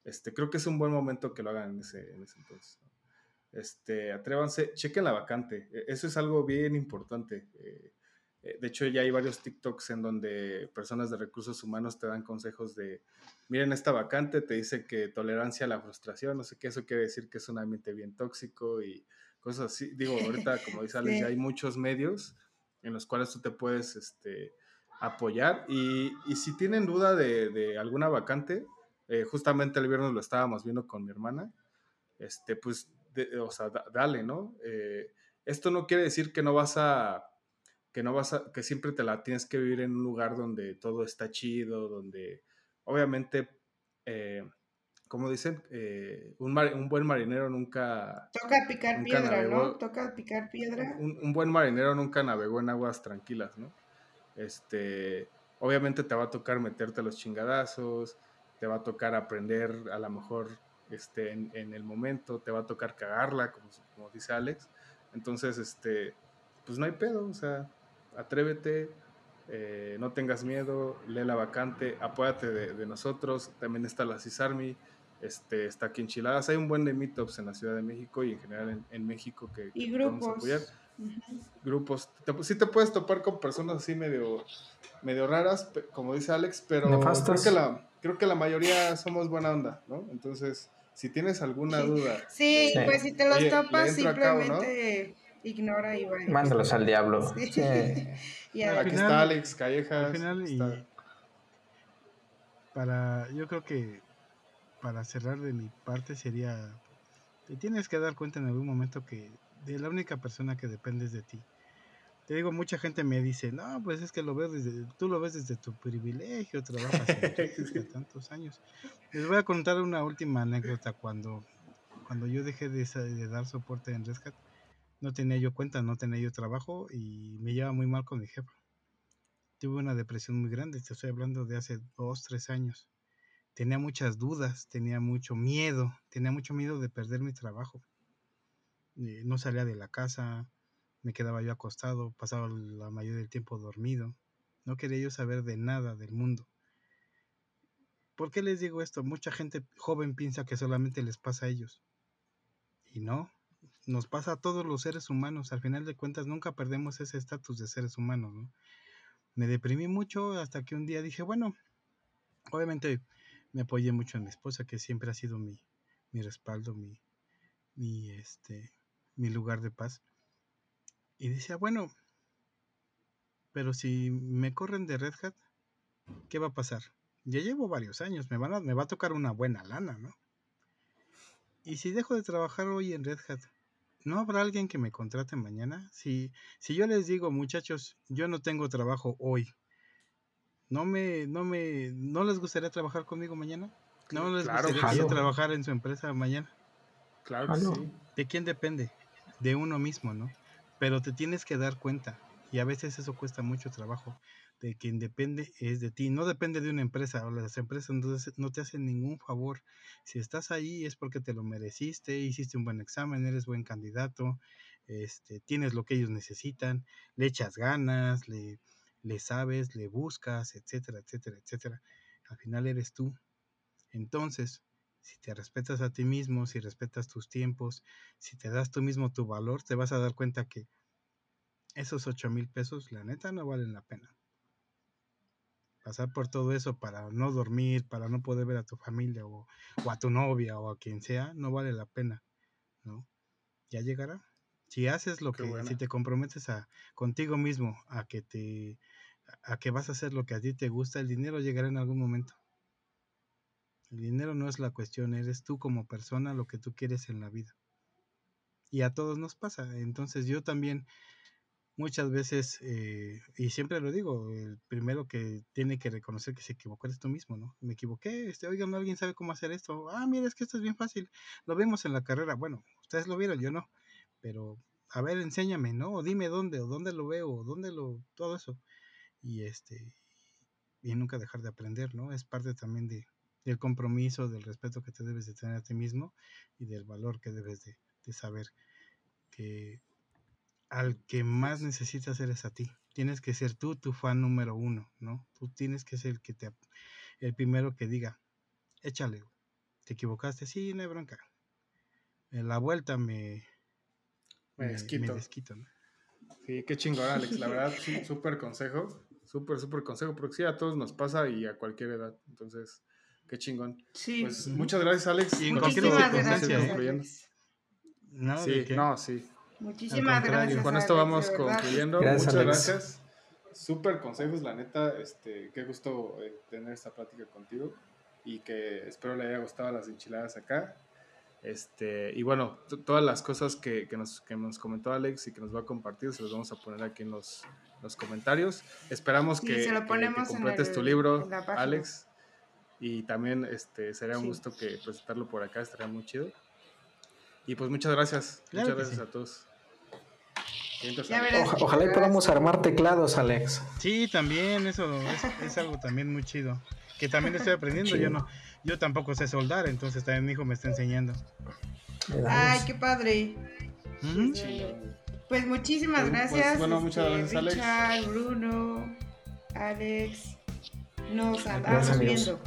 Este, creo que es un buen momento que lo hagan en ese, en ese entonces. Este, atrévanse, chequen la vacante. E, eso es algo bien importante. Eh, de hecho, ya hay varios TikToks en donde personas de recursos humanos te dan consejos de, miren esta vacante, te dice que tolerancia a la frustración, no sé qué, eso quiere decir que es un ambiente bien tóxico y cosas así. Digo, ahorita, como dice Alex, ya hay muchos medios en los cuales tú te puedes este, apoyar. Y, y, si tienen duda de, de alguna vacante, eh, justamente el viernes lo estábamos viendo con mi hermana, este, pues, o sea, dale, ¿no? Eh, esto no quiere decir que no vas a que no vas a, que siempre te la tienes que vivir en un lugar donde todo está chido, donde obviamente, eh, como dicen, eh, un, un, buen marinero nunca... Toca picar piedra, ¿no? Toca picar piedra. Un, un, buen marinero nunca navegó en aguas tranquilas, ¿no? Este, obviamente te va a tocar meterte los chingadazos, te va a tocar aprender a lo mejor este, en, en el momento, te va a tocar cagarla, como, como dice Alex. Entonces, este, pues no hay pedo, o sea, atrévete, eh, no tengas miedo, lee la vacante, apóyate de, nosotros, también está la CISARMI, este, está aquí en Chiladas, hay un buen de meetups en la Ciudad de México y en general en, México que, y grupos. apoyar. Grupos, sí te puedes topar con personas así medio, medio raras, como dice Alex, pero creo que, la, creo que la mayoría somos buena onda, ¿no? Entonces, si tienes alguna duda. Sí, pues si te los topas, simplemente ignora y va. Mándalos al diablo. Aquí está Alex Callejas. Al final y para, yo creo que para cerrar de mi parte sería, te tienes que dar cuenta en algún momento que de la única persona que dependes de ti. Te digo, mucha gente me dice, no, pues es que lo ves desde, tú lo ves desde tu privilegio, trabajas en tantos años. Les voy a contar una última anécdota cuando, cuando yo dejé de, de dar soporte en Rescat no tenía yo cuenta, no tenía yo trabajo y me llevaba muy mal con mi jefa. Tuve una depresión muy grande, te estoy hablando de hace dos, tres años. Tenía muchas dudas, tenía mucho miedo, tenía mucho miedo de perder mi trabajo. Eh, no salía de la casa, me quedaba yo acostado, pasaba la mayoría del tiempo dormido. No quería yo saber de nada del mundo. ¿Por qué les digo esto? Mucha gente joven piensa que solamente les pasa a ellos. Y no, nos pasa a todos los seres humanos. Al final de cuentas, nunca perdemos ese estatus de seres humanos, ¿no? Me deprimí mucho hasta que un día dije, bueno, obviamente me apoyé mucho en mi esposa, que siempre ha sido mi, mi respaldo, mi, mi, este, mi lugar de paz. Y decía, bueno, pero si me corren de Red Hat, ¿qué va a pasar? Ya llevo varios años, me, van a, me va a tocar una buena lana, ¿no? Y si dejo de trabajar hoy en Red Hat, ¿no habrá alguien que me contrate mañana? Si, si yo les digo, muchachos, yo no tengo trabajo hoy, ¿no me, no me, no les gustaría trabajar conmigo mañana? ¿No les gustaría trabajar en su empresa mañana? Claro sí. ¿De quién depende? De uno mismo, ¿no? Pero te tienes que dar cuenta y a veces eso cuesta mucho trabajo de quien depende es de ti, no depende de una empresa, o las empresas no te hacen ningún favor. Si estás ahí es porque te lo mereciste, hiciste un buen examen, eres buen candidato, este, tienes lo que ellos necesitan, le echas ganas, le, le sabes, le buscas, etcétera, etcétera, etcétera. Al final eres tú. Entonces, si te respetas a ti mismo, si respetas tus tiempos, si te das tú mismo tu valor, te vas a dar cuenta que esos ocho mil pesos, la neta, no valen la pena pasar por todo eso para no dormir, para no poder ver a tu familia o, a tu novia o a quien sea, no vale la pena, ¿no? Ya llegará, Si haces lo que, si te comprometes a contigo mismo, a que te, a que vas a hacer lo que a ti te gusta, el dinero llegará en algún momento. El dinero no es la cuestión, eres tú como persona lo que tú quieres en la vida. Y a todos nos pasa. Entonces yo también muchas veces, eh, y siempre lo digo, el primero que tiene que reconocer que se equivocó es tú mismo, ¿no? Me equivoqué, este, oigan, alguien sabe cómo hacer esto. Ah, mira, es que esto es bien fácil. Lo vemos en la carrera. Bueno, ustedes lo vieron, yo no. Pero, a ver, enséñame, ¿no? O dime dónde, o dónde lo veo, o dónde lo, todo eso. Y este, y nunca dejar de aprender, ¿no? Es parte también de, del compromiso, del respeto que te debes de tener a ti mismo y del valor que debes de, saber que al que más necesitas eres a ti. Tienes que ser tú tu fan número uno, ¿no? Tú tienes que ser el que te el primero que diga, échale, te equivocaste, sí, no hay bronca. En la vuelta me, me, desquito. Sí, qué chingón, Alex. La verdad, súper consejo. Súper, súper consejo, porque sí, a todos nos pasa y a cualquier edad. Entonces, Qué chingón. Sí. Pues muchas gracias, Alex. Y en cualquier circunstancia, No, sí, no, sí. Muchísimas gracias. Y con esto vamos concluyendo. muchas gracias. Súper consejos, la neta. Este, qué gusto eh, tener esta plática contigo y que espero le haya gustado las enchiladas acá. Este, y bueno, todas las cosas que, que, nos, que nos comentó Alex y que nos va a compartir, se los vamos a poner aquí en los, los comentarios. Esperamos que, que, completes tu libro, Alex. Y también este, sería un gusto que presentarlo por acá, estaría muy chido. Y pues muchas gracias. muchas gracias a todos. Ojalá y podamos armar teclados, Alex. Sí, también, eso es, algo también muy chido. Que también estoy aprendiendo, yo no, yo tampoco sé soldar, entonces también mi hijo me está enseñando. Ay, qué padre. Pues muchísimas pues, gracias. bueno, muchas este, gracias, Alex. Bruno, Alex. Nos andamos viendo.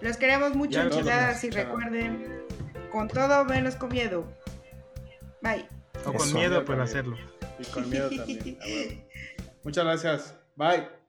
Los queremos mucho, enchiladas, y recuerden, con todo menos con miedo. Bye. O con miedo, pero hacerlo. Con miedo también. Muchas gracias. Bye.